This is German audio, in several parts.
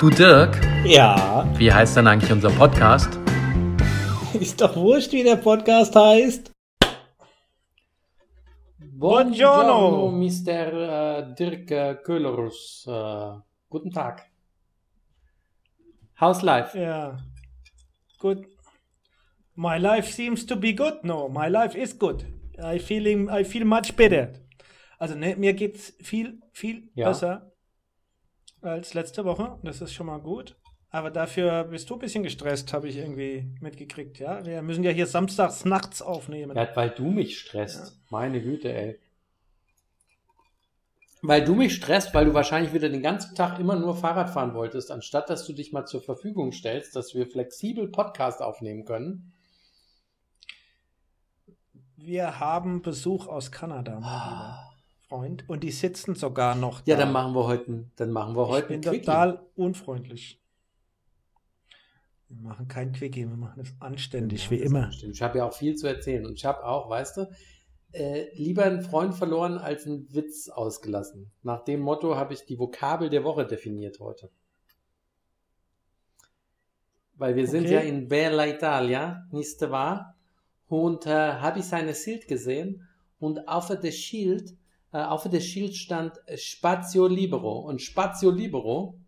Du Dirk, Ja, wie heißt denn eigentlich unser Podcast? ist doch wurscht, wie der Podcast heißt. Buongiorno. Mr. äh, Dirk äh, Köhlerus. Äh, guten Tag. How's life? Ja, good. My life seems to be good. No, my life is good. I feeling, I feel much better. Also ne, mir geht's viel, viel Ja. besser als letzte Woche. Das ist schon mal gut. Aber dafür bist du ein bisschen gestresst, habe ich irgendwie mitgekriegt. Ja, wir müssen ja hier samstags nachts aufnehmen. Ja, weil du mich stresst. Meine Güte, ey. Weil du mich stresst, weil du wahrscheinlich wieder den ganzen Tag immer nur Fahrrad fahren wolltest, anstatt dass du dich mal zur Verfügung stellst, dass wir flexibel Podcast aufnehmen können. Wir haben Besuch aus Kanada, mein lieber Freund. Und die sitzen sogar noch Ah. Ja, da. dann machen wir heute, dann machen wir Ich heute bin ein Quickie. total unfreundlich. Wir machen kein Quickie, wir machen es anständig, Ja, wie immer. bestimmt. Ich habe ja auch viel zu erzählen. Und ich habe auch, weißt du, äh, lieber einen Freund verloren als einen Witz ausgelassen. Nach dem Motto habe ich die Vokabel der Woche definiert heute. Weil wir sind Okay. ja in Bella Italia, nicht wahr? Und äh, habe ich seine Schild gesehen und auf dem Schild, auf dem Schild stand äh, Spazio Libero. Und Spazio Libero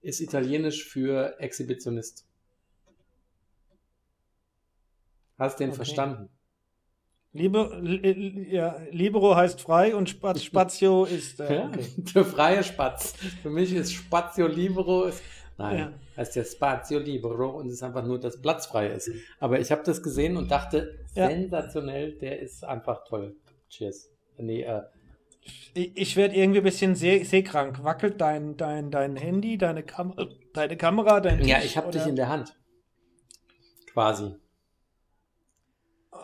ist italienisch für Exhibitionist. Hast den Okay. verstanden? Liber, li, ja, Libero heißt frei und Spaz, Spazio ist. Äh, Ja, okay. der freie Spatz. Für mich ist Spazio Libero. Ist, nein, Ja. heißt ja Spazio Libero und es ist einfach nur, dass Platz frei ist. Aber ich habe das gesehen und dachte, Ja. sensationell, der ist einfach toll. Cheers. Nee, äh, Ich, ich werde irgendwie ein bisschen seh, seekrank. Wackelt dein, dein, dein Handy, deine, Kam deine Kamera, dein. ja, Tisch, ich habe dich in der Hand. Quasi.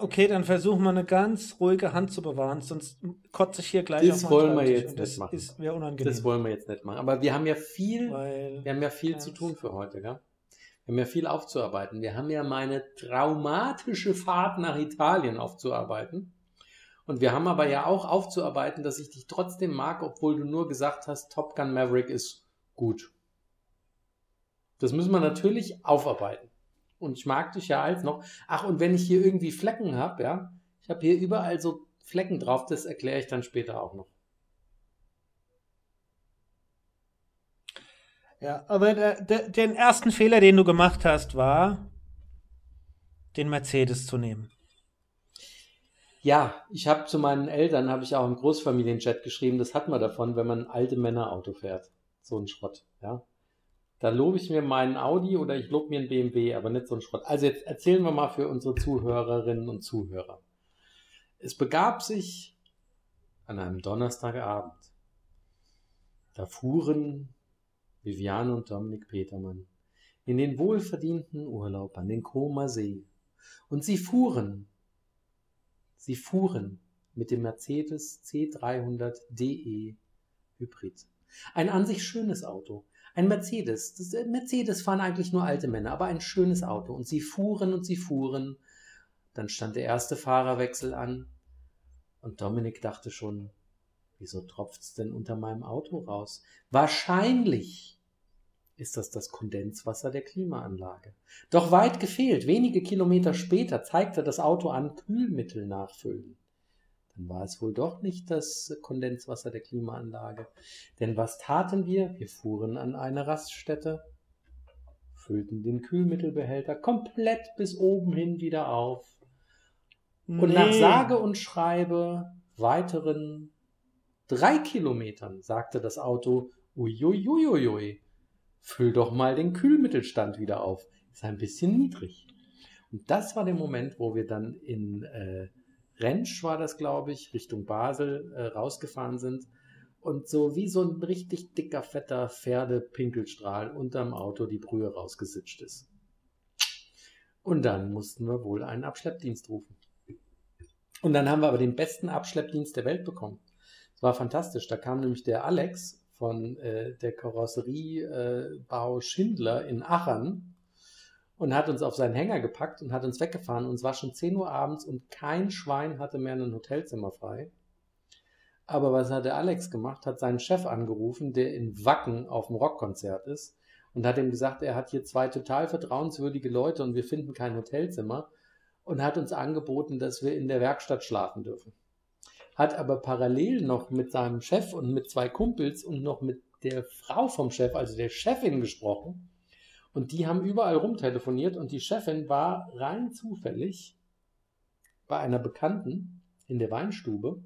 Okay, dann versuch mal eine ganz ruhige Hand zu bewahren, sonst kotze ich hier gleich Das wollen wir jetzt das nicht machen. Ist, wäre unangenehm. Das wollen wir jetzt nicht machen. Aber wir haben ja viel, weil, wir haben ja viel Ja. zu tun für heute, gell? Wir haben ja viel aufzuarbeiten. Wir haben ja meine traumatische Fahrt nach Italien aufzuarbeiten. Und wir haben aber ja auch aufzuarbeiten, dass ich dich trotzdem mag, obwohl du nur gesagt hast, Top Gun Maverick ist gut. Das müssen wir natürlich aufarbeiten. Und ich mag dich ja als noch. Ach, und wenn ich hier irgendwie Flecken habe, ja, ich habe hier überall so Flecken drauf, das erkläre ich dann später auch noch. Ja, aber der, der, den ersten Fehler, den du gemacht hast, war, den Mercedes zu nehmen. Ja, ich habe zu meinen Eltern, habe ich auch im Großfamilienchat geschrieben, das hat man davon, wenn man alte Männerauto fährt. So ein Schrott, ja. Da lobe ich mir meinen Audi oder ich lobe mir einen BMW, aber nicht so ein Schrott. Also jetzt erzählen wir mal für unsere Zuhörerinnen und Zuhörer. Es begab sich an einem Donnerstagabend. Da fuhren Viviane und Dominik Petermann in den wohlverdienten Urlaub an den Comer See. Und sie fuhren Sie fuhren mit dem Mercedes C300 DE Hybrid. Ein an sich schönes Auto. Ein Mercedes. Das, äh, Mercedes fahren eigentlich nur alte Männer, aber ein schönes Auto. Und sie fuhren und sie fuhren. Dann stand der erste Fahrerwechsel an. Und Dominik dachte schon, wieso tropft's denn unter meinem Auto raus? Wahrscheinlich ist das das Kondenswasser der Klimaanlage. Doch weit gefehlt, wenige Kilometer später zeigte das Auto an Kühlmittel nachfüllen. Dann war es wohl doch nicht das Kondenswasser der Klimaanlage. Denn was taten wir? Wir fuhren an eine Raststätte, füllten den Kühlmittelbehälter komplett bis oben hin wieder auf. Und nach sage und schreibe weiteren drei Kilometern sagte das Auto, uiuiuiui, füll doch mal den Kühlmittelstand wieder auf. Ist ein bisschen niedrig. Und das war der Moment, wo wir dann in äh, Rentsch, war das glaube ich, Richtung Basel äh, rausgefahren sind und so wie so ein richtig dicker, fetter Pferdepinkelstrahl unterm Auto die Brühe rausgesitscht ist. Und dann mussten wir wohl einen Abschleppdienst rufen. Und dann haben wir aber den besten Abschleppdienst der Welt bekommen. Es war fantastisch. Da kam nämlich der Alex von äh, der Karosseriebau äh, Schindler in Aachen und hat uns auf seinen Hänger gepackt und hat uns weggefahren. Und es war schon 10 Uhr abends und kein Schwein hatte mehr ein Hotelzimmer frei. Aber was hat der Alex gemacht? Hat seinen Chef angerufen, der in Wacken auf dem Rockkonzert ist und hat ihm gesagt, er hat hier zwei total vertrauenswürdige Leute und wir finden kein Hotelzimmer und hat uns angeboten, dass wir in der Werkstatt schlafen dürfen. Hat aber parallel noch mit seinem Chef und mit zwei Kumpels und noch mit der Frau vom Chef, also der Chefin, gesprochen. Und die haben überall rumtelefoniert und die Chefin war rein zufällig bei einer Bekannten in der Weinstube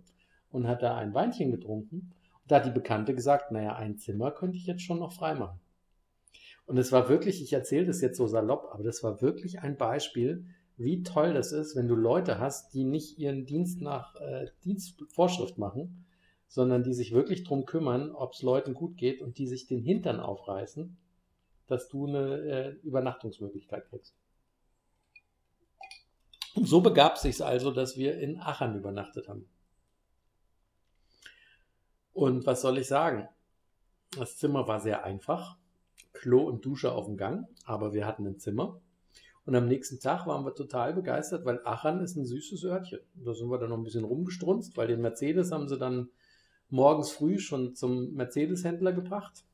und hat da ein Weinchen getrunken. Und da hat die Bekannte gesagt, naja, ein Zimmer könnte ich jetzt schon noch freimachen. Und es war wirklich, ich erzähle das jetzt so salopp, aber das war wirklich ein Beispiel, wie toll das ist, wenn du Leute hast, die nicht ihren Dienst nach äh, Dienstvorschrift machen, sondern die sich wirklich darum kümmern, ob es Leuten gut geht und die sich den Hintern aufreißen, dass du eine äh, Übernachtungsmöglichkeit kriegst. Und so begab sich also, dass wir in Aachen übernachtet haben. Und was soll ich sagen? Das Zimmer war sehr einfach. Klo und Dusche auf dem Gang, aber wir hatten ein Zimmer. Und am nächsten Tag waren wir total begeistert, weil Aachen ist ein süßes Örtchen. Da sind wir dann noch ein bisschen rumgestrunzt, weil den Mercedes haben sie dann morgens früh schon zum Mercedes-Händler gebracht.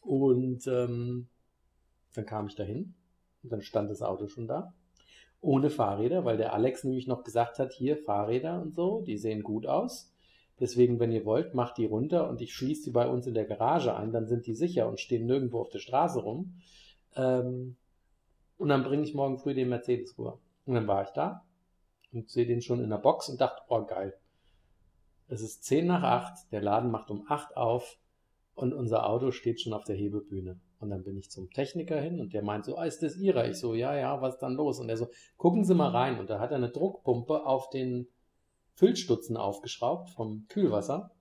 Und ähm, dann kam ich dahin und dann stand das Auto schon da. Ohne Fahrräder, weil der Alex nämlich noch gesagt hat, hier Fahrräder und so, die sehen gut aus. Deswegen, wenn ihr wollt, macht die runter und ich schließe die bei uns in der Garage ein, dann sind die sicher und stehen nirgendwo auf der Straße rum. Ähm, und dann bringe ich morgen früh den Mercedes rüber. Und dann war ich da und sehe den schon in der Box und dachte, oh geil. Es ist 10 nach 8, der Laden macht um 8 auf und unser Auto steht schon auf der Hebebühne. Und dann bin ich zum Techniker hin und der meint so, ah, ist das Ihrer? Ich so, ja, ja, was ist dann los? Und er so, gucken Sie mal rein. Und da hat er eine Druckpumpe auf den Füllstutzen aufgeschraubt vom Kühlwasser,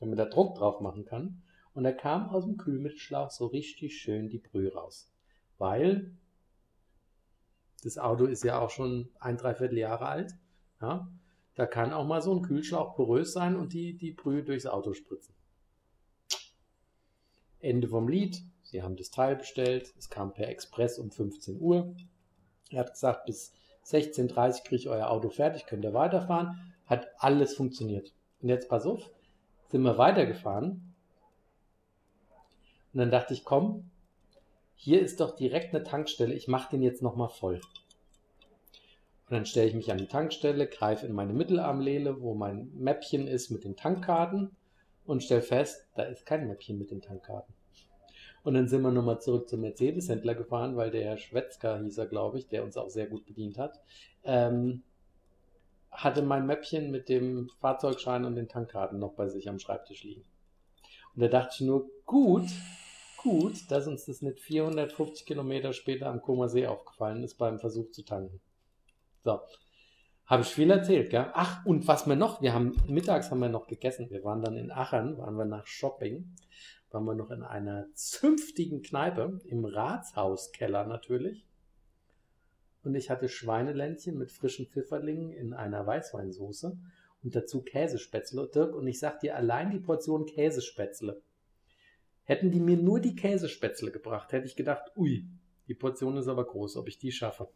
damit er Druck drauf machen kann. Und da kam aus dem Kühlmittelschlauch so richtig schön die Brühe raus. Weil das Auto ist ja auch schon ein, dreiviertel Jahre alt. Ja, da kann auch mal so ein Kühlschlauch porös sein und die, die Brühe durchs Auto spritzen. Ende vom Lied. Sie haben das Teil bestellt. Es kam per Express um 15 Uhr. Er hat gesagt, bis 16.30 Uhr kriege ich euer Auto fertig, könnt ihr weiterfahren. Hat alles funktioniert. Und jetzt pass auf, sind wir weitergefahren. Und dann dachte ich, komm, hier ist doch direkt eine Tankstelle, ich mache den jetzt nochmal voll. Und dann stelle ich mich an die Tankstelle, greife in meine Mittelarmlehne, wo mein Mäppchen ist mit den Tankkarten und stelle fest, da ist kein Mäppchen mit den Tankkarten. Und dann sind wir nochmal zurück zum Mercedes-Händler gefahren, weil der Herr Schwetzker hieß er, glaube ich, der uns auch sehr gut bedient hat, ähm, hatte mein Mäppchen mit dem Fahrzeugschein und den Tankkarten noch bei sich am Schreibtisch liegen. Und da dachte ich nur, gut, gut, dass uns das nicht 450 Kilometer später am Koma See aufgefallen ist beim Versuch zu tanken. So. Habe ich viel erzählt, gell? Ach, und was wir noch, wir haben, mittags haben wir noch gegessen. Wir waren dann in Aachen, waren wir nach Shopping, waren wir noch in einer zünftigen Kneipe, im Ratshauskeller natürlich. Und ich hatte Schweineländchen mit frischen Pfifferlingen in einer Weißweinsoße und dazu Käsespätzle. Dirk, und ich sag dir, allein die Portion Käsespätzle Hätten die mir nur die Käsespätzle gebracht, hätte ich gedacht, ui, die Portion ist aber groß, ob ich die schaffe.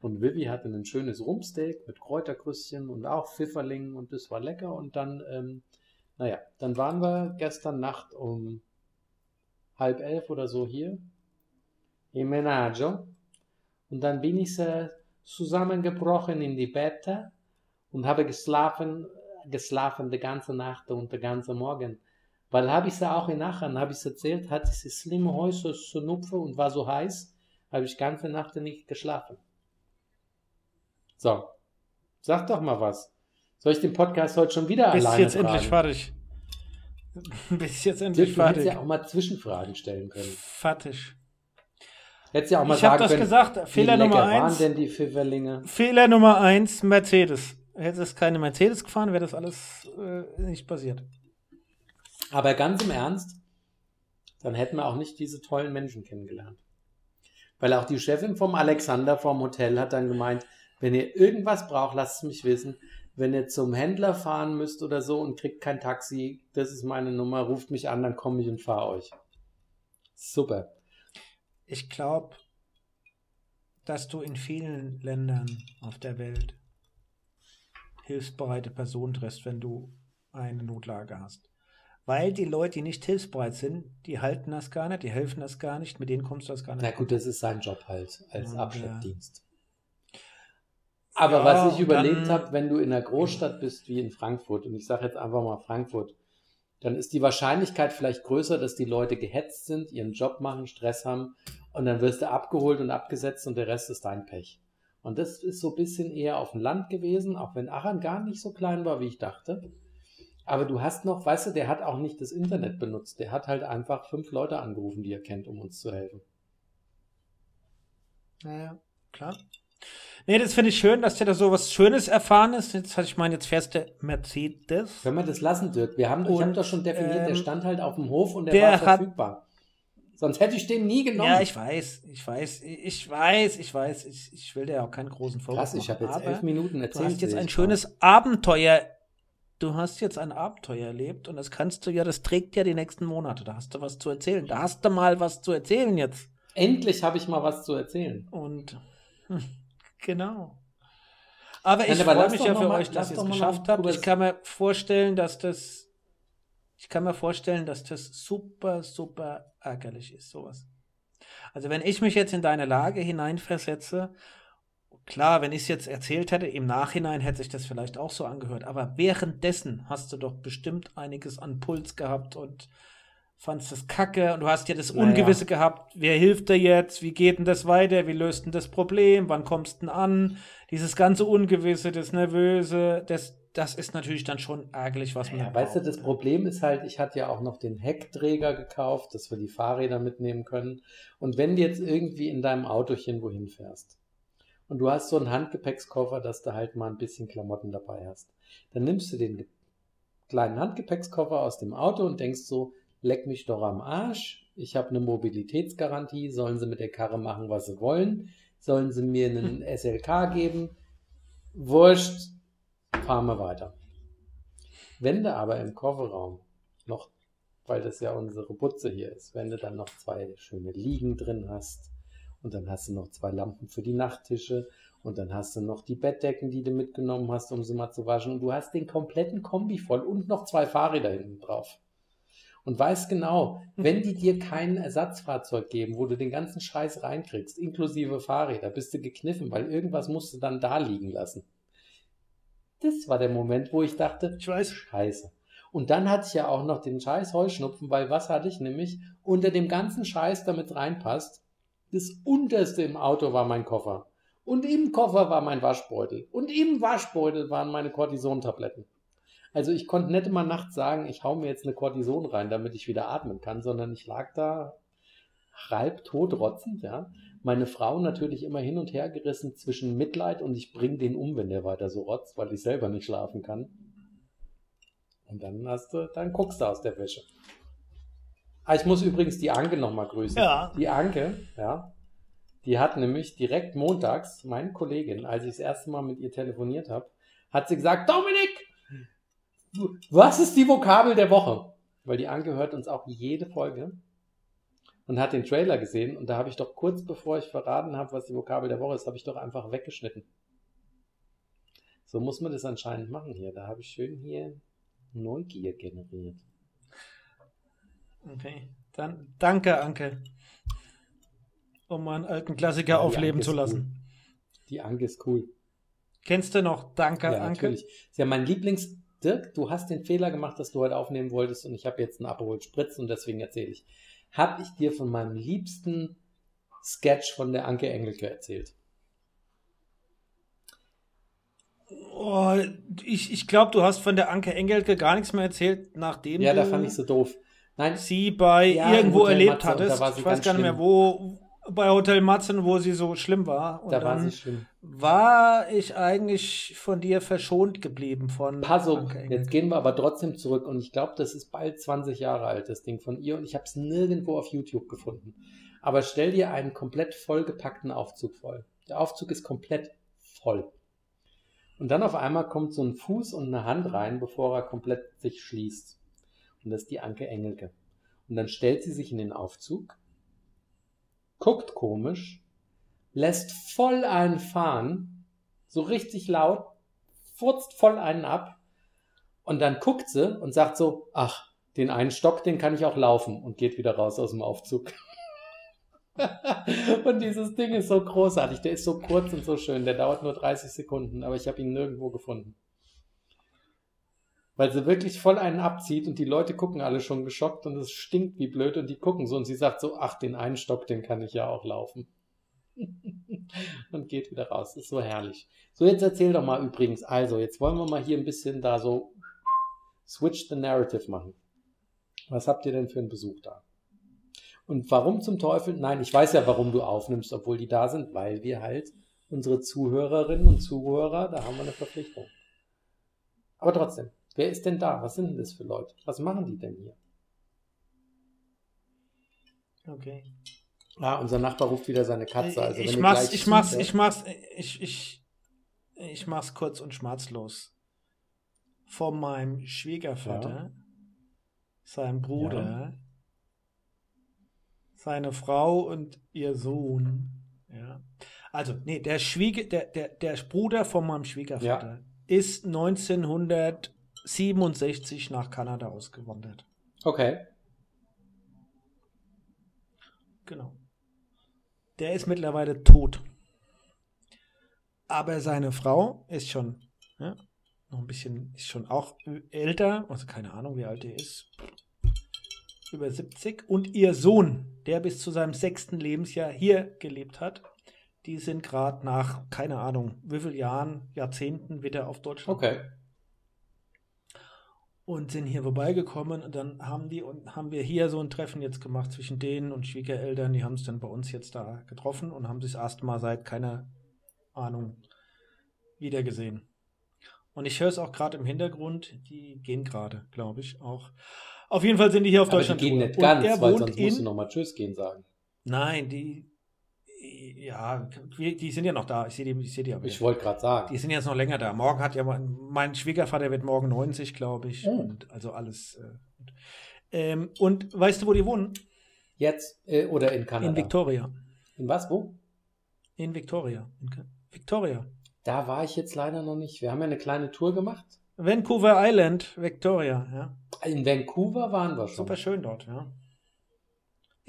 Und Vivi hatte ein schönes Rumpsteak mit Kräuterkrüsschen und auch Pfifferlingen und das war lecker. Und dann, ähm, naja, dann waren wir gestern Nacht um halb elf oder so hier im Menaggio. Und dann bin ich äh, zusammengebrochen in die Bette und habe geschlafen, geschlafen die ganze Nacht und den ganzen Morgen. Weil habe ich sie auch in Aachen, habe ich es erzählt, hatte sie schlimme Häuser zu Nupfe und war so heiß, habe ich ganze Nacht nicht geschlafen. So, sag doch mal was. Soll ich den Podcast heute schon wieder Bist alleine jetzt fragen? endlich fertig. Bist jetzt endlich du fertig. Du ja auch mal Zwischenfragen stellen können. Fertig. Hättest ja auch mal ich habe das können, gesagt. Fehler Nummer eins. waren denn die Pfifferlinge? Fehler Nummer eins, Mercedes. Hätte es keine Mercedes gefahren, wäre das alles äh, nicht passiert. Aber ganz im Ernst, dann hätten wir auch nicht diese tollen Menschen kennengelernt. Weil auch die Chefin vom Alexander vom Hotel hat dann gemeint, wenn ihr irgendwas braucht, lasst es mich wissen. Wenn ihr zum Händler fahren müsst oder so und kriegt kein Taxi, das ist meine Nummer, ruft mich an, dann komme ich und fahre euch. Super. Ich glaube, dass du in vielen Ländern auf der Welt hilfsbereite Person triffst, wenn du eine Notlage hast. Weil die Leute, die nicht hilfsbereit sind, die halten das gar nicht, die helfen das gar nicht, mit denen kommst du das gar nicht. Na gut, das ist sein Job halt als Abschleppdienst. Aber Ja, was ich überlegt habe, wenn du in einer Großstadt bist wie in Frankfurt, und ich sage jetzt einfach mal Frankfurt, dann ist die Wahrscheinlichkeit vielleicht größer, dass die Leute gehetzt sind, ihren Job machen, Stress haben und dann wirst du abgeholt und abgesetzt und der Rest ist dein Pech. Und das ist so ein bisschen eher auf dem Land gewesen, auch wenn Aachen gar nicht so klein war, wie ich dachte. Aber du hast noch, weißt du, der hat auch nicht das Internet benutzt. Der hat halt einfach fünf Leute angerufen, die er kennt, um uns zu helfen. Naja, klar. Nee, das finde ich schön, dass der da so was Schönes erfahren ist. Jetzt hatte ich meine, jetzt fährst du Mercedes. Können wir das lassen, Dirk? Wir haben, ich habe Und, doch schon definiert, der ähm, stand halt auf dem Hof und der, der war hat- verfügbar. Sonst hätte ich den nie genommen. Ja, ich weiß, ich weiß, ich weiß, ich weiß, ich, ich will dir ja auch keinen großen Vorwurf Krass, ich habe jetzt elf Minuten erzählt. Du hast jetzt ein schönes Abenteuer. Du hast jetzt ein Abenteuer erlebt und das kannst du ja, das trägt ja die nächsten Monate. Da hast du was zu erzählen. Da hast du mal was zu erzählen jetzt. Endlich habe ich mal was zu erzählen. Und hm, genau. Aber ich freue mich ja für mal- euch, dass ihr es geschafft habt. Ich kann mir vorstellen, dass das, ich kann mir vorstellen, dass das super, super ärgerlich ist, sowas. Also wenn ich mich jetzt in deine Lage hineinversetze, klar, wenn ich es jetzt erzählt hätte, im Nachhinein hätte sich das vielleicht auch so angehört, aber währenddessen hast du doch bestimmt einiges an Puls gehabt und fandst das kacke und du hast ja das Naja. Ungewisse gehabt, wer hilft dir jetzt, wie geht denn das weiter, wie löst denn das Problem, wann kommst du denn an, dieses ganze Ungewisse, das Nervöse, das, das ist natürlich dann schon ärgerlich, was man Ja, weißt du, das Problem ist halt, ich hatte ja auch noch den Heckträger gekauft, dass wir die Fahrräder mitnehmen können. Und wenn du jetzt irgendwie in deinem Autochen wohin fährst und du hast so einen Handgepäckskoffer, dass du halt mal ein bisschen Klamotten dabei hast, dann nimmst du den kleinen Handgepäckskoffer aus dem Auto und denkst so, leck mich doch am Arsch, ich habe eine Mobilitätsgarantie, sollen sie mit der Karre machen, was sie wollen, sollen sie mir einen SLK geben, wurscht, fahren wir weiter. Wenn du aber im Kofferraum noch, weil das ja unsere Butze hier ist, wenn du dann noch zwei schöne Liegen drin hast und dann hast du noch zwei Lampen für die Nachttische und dann hast du noch die Bettdecken, die du mitgenommen hast, um sie mal zu waschen und du hast den kompletten Kombi voll und noch zwei Fahrräder hinten drauf. Und weißt genau, wenn die dir kein Ersatzfahrzeug geben, wo du den ganzen Scheiß reinkriegst, inklusive Fahrräder, bist du gekniffen, weil irgendwas musst du dann da liegen lassen. Das war der Moment, wo ich dachte, Ich weiß. Scheiße. Und dann hatte ich ja auch noch den scheiß Heuschnupfen, weil was hatte ich nämlich unter dem ganzen Scheiß damit reinpasst? Das unterste im Auto war mein Koffer. Und im Koffer war mein Waschbeutel. Und im Waschbeutel waren meine Cortison-Tabletten. Also ich konnte nicht immer nachts sagen, ich hau mir jetzt eine Cortison rein, damit ich wieder atmen kann, sondern ich lag da halb tot rotzend, ja. Meine Frau natürlich immer hin und her gerissen zwischen Mitleid und ich bring den um, wenn der weiter so rotzt, weil ich selber nicht schlafen kann. Und dann hast du, dann guckst du aus der Wäsche. Ah, ich muss übrigens die Anke nochmal grüßen. Ja. Die Anke, ja, die hat nämlich direkt montags, meine Kollegin, als ich das erste Mal mit ihr telefoniert habe, hat sie gesagt, Dominik, was ist die Vokabel der Woche? Weil die Anke hört uns auch jede Folge und hat den Trailer gesehen und da habe ich doch kurz bevor ich verraten habe, was die Vokabel der Woche ist, habe ich doch einfach weggeschnitten. So muss man das anscheinend machen hier. Da habe ich schön hier Neugier generiert. Okay. Dann danke, Anke. Um einen alten Klassiker Ja, aufleben zu lassen. Die Anke ist cool. Kennst du noch Danke, Ja, Anke? natürlich. Ist ja mein Lieblings. Dirk, du hast den Fehler gemacht, dass du heute aufnehmen wolltest und ich habe jetzt einen Aperol Spritz und deswegen erzähle ich. Habe ich dir von meinem liebsten Sketch von der Anke Engelke erzählt? Oh, ich ich glaube, du hast von der Anke Engelke gar nichts mehr erzählt, nachdem Ja, da fand ich so doof. Nein, sie bei Ja, irgendwo erlebt Matze, da hattest. Ich weiß gar nicht mehr, wo bei Hotel Matzen, wo sie so schlimm war. Und da war sie schlimm. war ich eigentlich von dir verschont geblieben von Pass auf, Anke Engelke. jetzt gehen wir aber trotzdem zurück und ich glaube, das ist bald 20 Jahre alt, das Ding von ihr und ich habe es nirgendwo auf YouTube gefunden. Aber stell dir einen komplett vollgepackten Aufzug vor. Der Aufzug ist komplett voll. Und dann auf einmal kommt so ein Fuß und eine Hand rein, bevor er komplett sich schließt. Und das ist die Anke Engelke. Und dann stellt sie sich in den Aufzug, guckt komisch, lässt voll einen fahren, so richtig laut, furzt voll einen ab und dann guckt sie und sagt so, ach, den einen Stock, den kann ich auch laufen und geht wieder raus aus dem Aufzug. und dieses Ding ist so großartig, der ist so kurz und so schön, der dauert nur 30 Sekunden, aber ich habe ihn nirgendwo gefunden. Weil sie wirklich voll einen abzieht und die Leute gucken alle schon geschockt und es stinkt wie blöd und die gucken so und sie sagt so, ach, den einen Stock, den kann ich ja auch laufen. und geht wieder raus. Ist so herrlich. So, jetzt erzähl doch mal übrigens. Also, jetzt wollen wir mal hier ein bisschen da so switch the narrative machen. Was habt ihr denn für einen Besuch da? Und warum zum Teufel? Nein, ich weiß ja, warum du aufnimmst, obwohl die da sind, weil wir halt unsere Zuhörerinnen und Zuhörer, da haben wir eine Verpflichtung. Aber trotzdem, wer ist denn da? Was sind denn das für Leute? Was machen die denn hier? Okay. Ah, unser Nachbar ruft wieder seine Katze. Also ich, mach's, ich, mach's, ich mach's, ich, ich, ich mach's kurz und schmerzlos. Von meinem Schwiegervater, ja. seinem Bruder, ja. seine Frau und ihr Sohn. Ja. Also, nee, der Schwieger, der, der, der Bruder von meinem Schwiegervater ja. ist 1967 nach Kanada ausgewandert. Okay. Genau. Der ist mittlerweile tot. Aber seine Frau ist schon ja, noch ein bisschen, ist schon auch älter, also keine Ahnung, wie alt er ist. Über 70. Und ihr Sohn, der bis zu seinem sechsten Lebensjahr hier gelebt hat, die sind gerade nach, keine Ahnung, wie vielen Jahren, Jahrzehnten wieder auf Deutschland. Okay. Und sind hier vorbeigekommen und dann haben die und haben wir hier so ein Treffen jetzt gemacht zwischen denen und Schwiegereltern. Die haben es dann bei uns jetzt da getroffen und haben sich erstmal seit keiner Ahnung wiedergesehen. Und ich höre es auch gerade im Hintergrund, die gehen gerade, glaube ich, auch. Auf jeden Fall sind die hier auf Aber Deutschland. Die gehen nicht ganz, weil sonst in, musst du nochmal Tschüss gehen sagen. Nein, die, ja, die sind ja noch da. Ich sehe die, ich seh die aber. Ich wollte gerade sagen. Die sind jetzt noch länger da. Morgen hat ja mein, Schwiegervater wird morgen 90, glaube ich. Oh. Und also alles. Äh, ähm, und weißt du, wo die wohnen? Jetzt äh, oder in Kanada? In Victoria. In was, wo? In Victoria. In Victoria. Da war ich jetzt leider noch nicht. Wir haben ja eine kleine Tour gemacht. Vancouver Island, Victoria, ja. In Vancouver waren wir schon. Super schön dort, ja.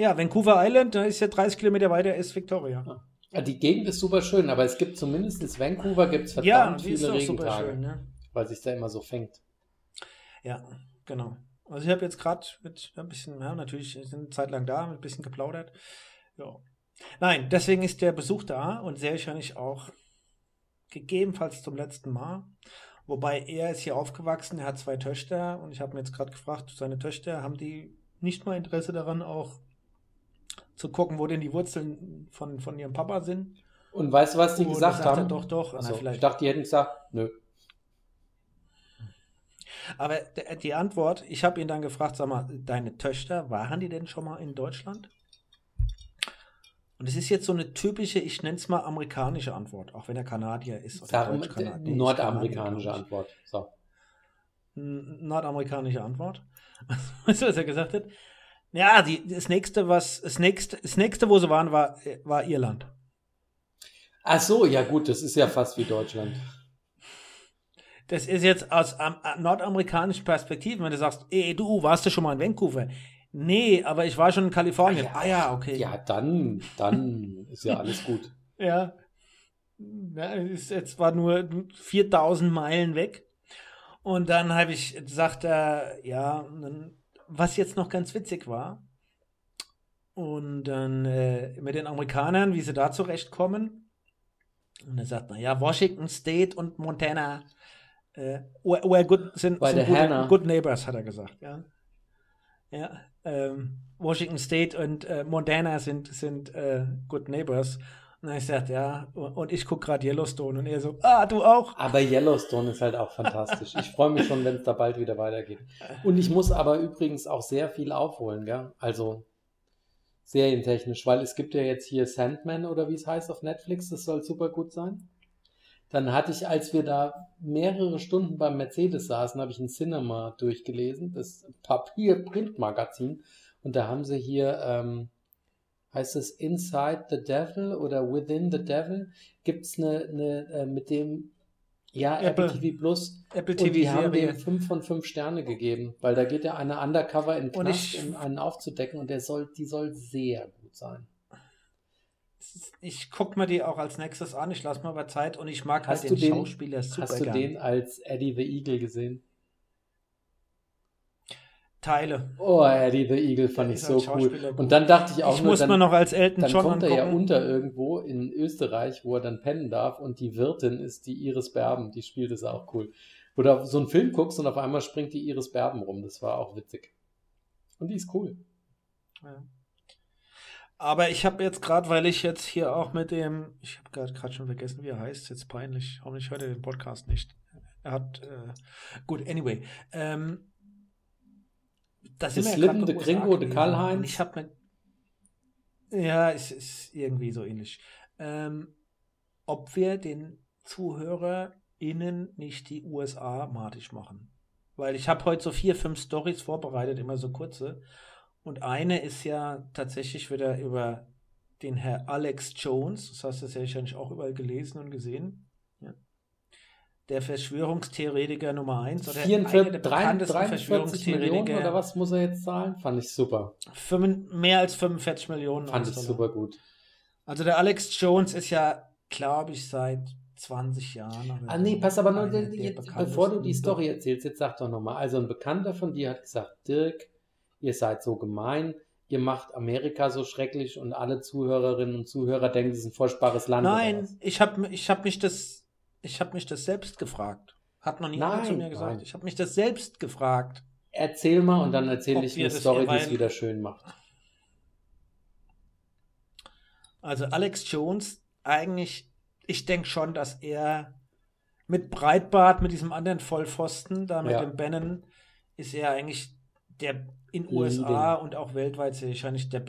Ja, Vancouver Island, da ist ja 30 Kilometer weiter, ist Victoria. Ja, die Gegend ist super schön, aber es gibt zumindest in Vancouver gibt es verdammt ja, viele Regentage, schön, ja. weil sich da immer so fängt. Ja, genau. Also ich habe jetzt gerade mit ein bisschen, ja, natürlich sind eine Zeit lang da, mit ein bisschen geplaudert. Ja. Nein, deswegen ist der Besuch da und sehr wahrscheinlich auch gegebenenfalls zum letzten Mal. Wobei er ist hier aufgewachsen, er hat zwei Töchter und ich habe mir jetzt gerade gefragt, seine Töchter, haben die nicht mal Interesse daran, auch zu gucken, wo denn die Wurzeln von, von ihrem Papa sind? Und weißt du, was die und gesagt haben? Doch, doch. Also, ich dachte, die hätten gesagt, nö. Aber die Antwort, ich habe ihn dann gefragt, sag mal, deine Töchter, waren die denn schon mal in Deutschland? Und es ist jetzt so eine typische, ich nenne es mal amerikanische Antwort, auch wenn er Kanadier ist. Oder Sag, nee, nordamerikanische Antwort. So. Nordamerikanische Antwort. Weißt du, was er gesagt hat? Ja, die, das nächste, was, das nächste, das nächste, wo sie waren, war, war Irland. Ach so, ja gut, das ist ja fast wie Deutschland. Das ist jetzt aus ähm, nordamerikanischen Perspektiven, wenn du sagst, ey, du, warst du schon mal in Vancouver? Nee, aber ich war schon in Kalifornien. Ah ja, ah, ja okay. Ja, dann, dann ist ja alles gut. ja. ja ist jetzt war nur 4000 Meilen weg. Und dann habe ich gesagt, äh, ja, was jetzt noch ganz witzig war. Und dann äh, mit den Amerikanern, wie sie da zurechtkommen. Und er sagt, naja, Washington State und Montana äh, were, were good, sind, Bei sind good, good, neighbors, hat er gesagt. Ja, ja ähm, Washington State und äh, Montana sind, sind äh, good neighbors. Und ich gesagt, ja, und ich gucke gerade Yellowstone und er so, ah, du auch. Aber Yellowstone ist halt auch fantastisch. Ich freue mich schon, wenn es da bald wieder weitergeht. Und ich muss aber übrigens auch sehr viel aufholen, gell? Also serientechnisch, weil es gibt ja jetzt hier Sandman oder wie es heißt auf Netflix, das soll super gut sein. Dann hatte ich, als wir da mehrere Stunden beim Mercedes saßen, habe ich ein Cinema durchgelesen, das Papier-Print-Magazin. Und da haben sie hier ähm, heißt es Inside the Devil oder Within the Devil, gibt es eine, eine äh, mit dem Ja, Apple, Apple TV Plus. Apple TV und die haben dem 5 von 5 Sterne gegeben, weil da geht ja eine Undercover in den Knast, um einen aufzudecken und der soll, die soll sehr gut sein. Ich gucke mir die auch als nächstes an, ich lasse mir aber Zeit und ich mag hast halt den, den Schauspieler super Hast du gern. den als Eddie the Eagle gesehen? Teile. Oh, Eddie the Eagle fand ich so cool. Und dann dachte ich auch ich nur, muss dann, noch als Elton dann John kommt er ja unter irgendwo in Österreich, wo er dann pennen darf und die Wirtin ist die Iris Berben, die spielt es auch cool. Wo du so einen Film guckst und auf einmal springt die Iris Berben rum, das war auch witzig. Und die ist cool. Ja. Aber ich habe jetzt gerade, weil ich jetzt hier auch mit dem, ich habe gerade schon vergessen, wie er heißt, jetzt peinlich, hoffentlich hört er den Podcast nicht. Er hat, äh, gut, anyway, ähm, das ist Slim, der Gringo, der Karl-Heinz. Ich habe mir. Ja, es ist irgendwie so ähnlich. Ähm, ob wir den ZuhörerInnen nicht die USA matig machen. Weil ich habe heute so vier, fünf Stories vorbereitet, immer so kurze. Und eine ist ja tatsächlich wieder über den Herr Alex Jones. Das hast du ja wahrscheinlich auch überall gelesen und gesehen der Verschwörungstheoretiker Nummer 1 oder 44, der bekanntesten 43 Verschwörungstheoretiker. Millionen oder was muss er jetzt zahlen? Fand ich super. Fünf, mehr als 45 Millionen. Fand ich super gut. Also der Alex Jones ist ja, glaube ich, seit 20 Jahren. Ah nee, pass aber nur, jetzt, bevor du die Story erzählst, jetzt sag doch nochmal. Also ein Bekannter von dir hat gesagt, Dirk, ihr seid so gemein, ihr macht Amerika so schrecklich und alle Zuhörerinnen und Zuhörer denken, es ist ein furchtbares Land. Nein, ich habe ich hab mich das ich habe mich das selbst gefragt. Hat noch niemand zu mir gesagt. Nein. Ich habe mich das selbst gefragt. Erzähl mal und dann erzähle ich eine Story, die es wieder schön macht. Also Alex Jones, eigentlich, ich denke schon, dass er mit Breitbart, mit diesem anderen Vollpfosten, da mit ja. dem Bannon, ist er eigentlich der in USA und auch weltweit wahrscheinlich der,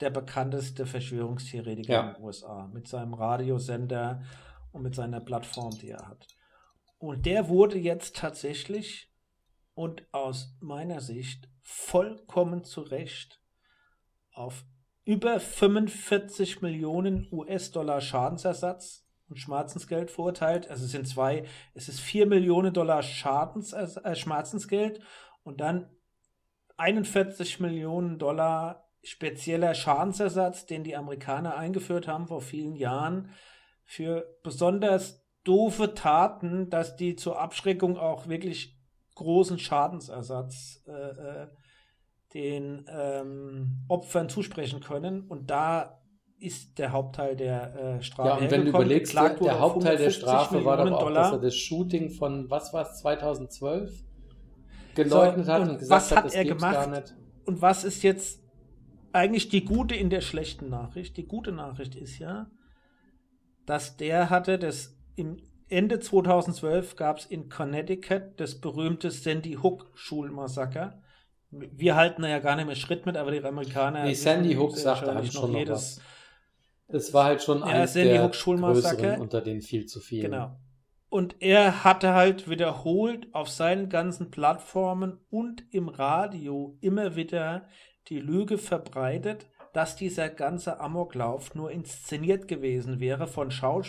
der bekannteste Verschwörungstheoretiker ja. in den USA. Mit seinem Radiosender und mit seiner Plattform, die er hat. Und der wurde jetzt tatsächlich und aus meiner Sicht vollkommen zu Recht auf über 45 Millionen US-Dollar Schadensersatz und Schmerzensgeld verurteilt. Also es sind zwei, es ist 4 Millionen Dollar Schadens, äh, Schmerzensgeld und dann 41 Millionen Dollar spezieller Schadensersatz, den die Amerikaner eingeführt haben vor vielen Jahren, für besonders doofe Taten, dass die zur Abschreckung auch wirklich großen Schadensersatz äh, äh, den ähm, Opfern zusprechen können. Und da ist der Hauptteil der äh, Strafe. Ja, und wenn du überlegst, der, der Hauptteil der Strafe Millionen war doch auch, Dollar. dass er das Shooting von, was war es, 2012 geleugnet so, hat und gesagt was hat, hat er gemacht? Und was ist jetzt eigentlich die gute in der schlechten Nachricht? Die gute Nachricht ist ja, dass der hatte, das im Ende 2012 gab es in Connecticut das berühmte Sandy Hook Schulmassaker. Wir halten ja gar nicht mehr Schritt mit, aber die Amerikaner. Nee, Sandy Hook sagt da schon noch jedes, was. Das war halt schon ja, eines Sandy der Hook Schulmassaker unter den viel zu vielen. Genau. Und er hatte halt wiederholt auf seinen ganzen Plattformen und im Radio immer wieder die Lüge verbreitet, dass dieser ganze Amoklauf nur inszeniert gewesen wäre von, Schaus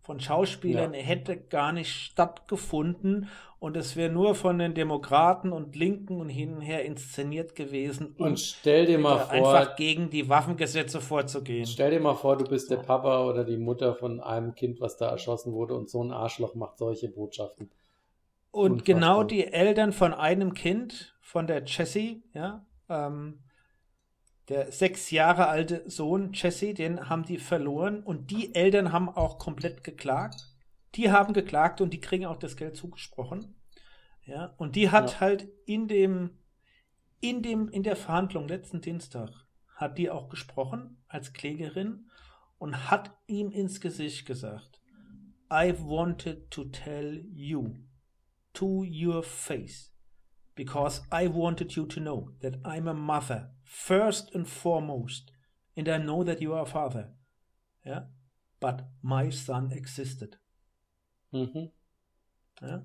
von Schauspielern, ja. hätte gar nicht stattgefunden und es wäre nur von den Demokraten und Linken und hin und her inszeniert gewesen. Und um stell dir mal vor, einfach gegen die Waffengesetze vorzugehen. Stell dir mal vor, du bist der Papa oder die Mutter von einem Kind, was da erschossen wurde und so ein Arschloch macht solche Botschaften. Und Unfassbar. genau die Eltern von einem Kind, von der Jessie, ja, ähm, der sechs Jahre alte Sohn Jesse, den haben die verloren und die Eltern haben auch komplett geklagt. Die haben geklagt und die kriegen auch das Geld zugesprochen. Ja, und die hat ja. halt in dem, in dem, in der Verhandlung letzten Dienstag hat die auch gesprochen als Klägerin und hat ihm ins Gesicht gesagt, I wanted to tell you to your face because I wanted you to know that I'm a mother first and foremost, and I know that you are a father. Ja? But my son existed. Mhm. Ja?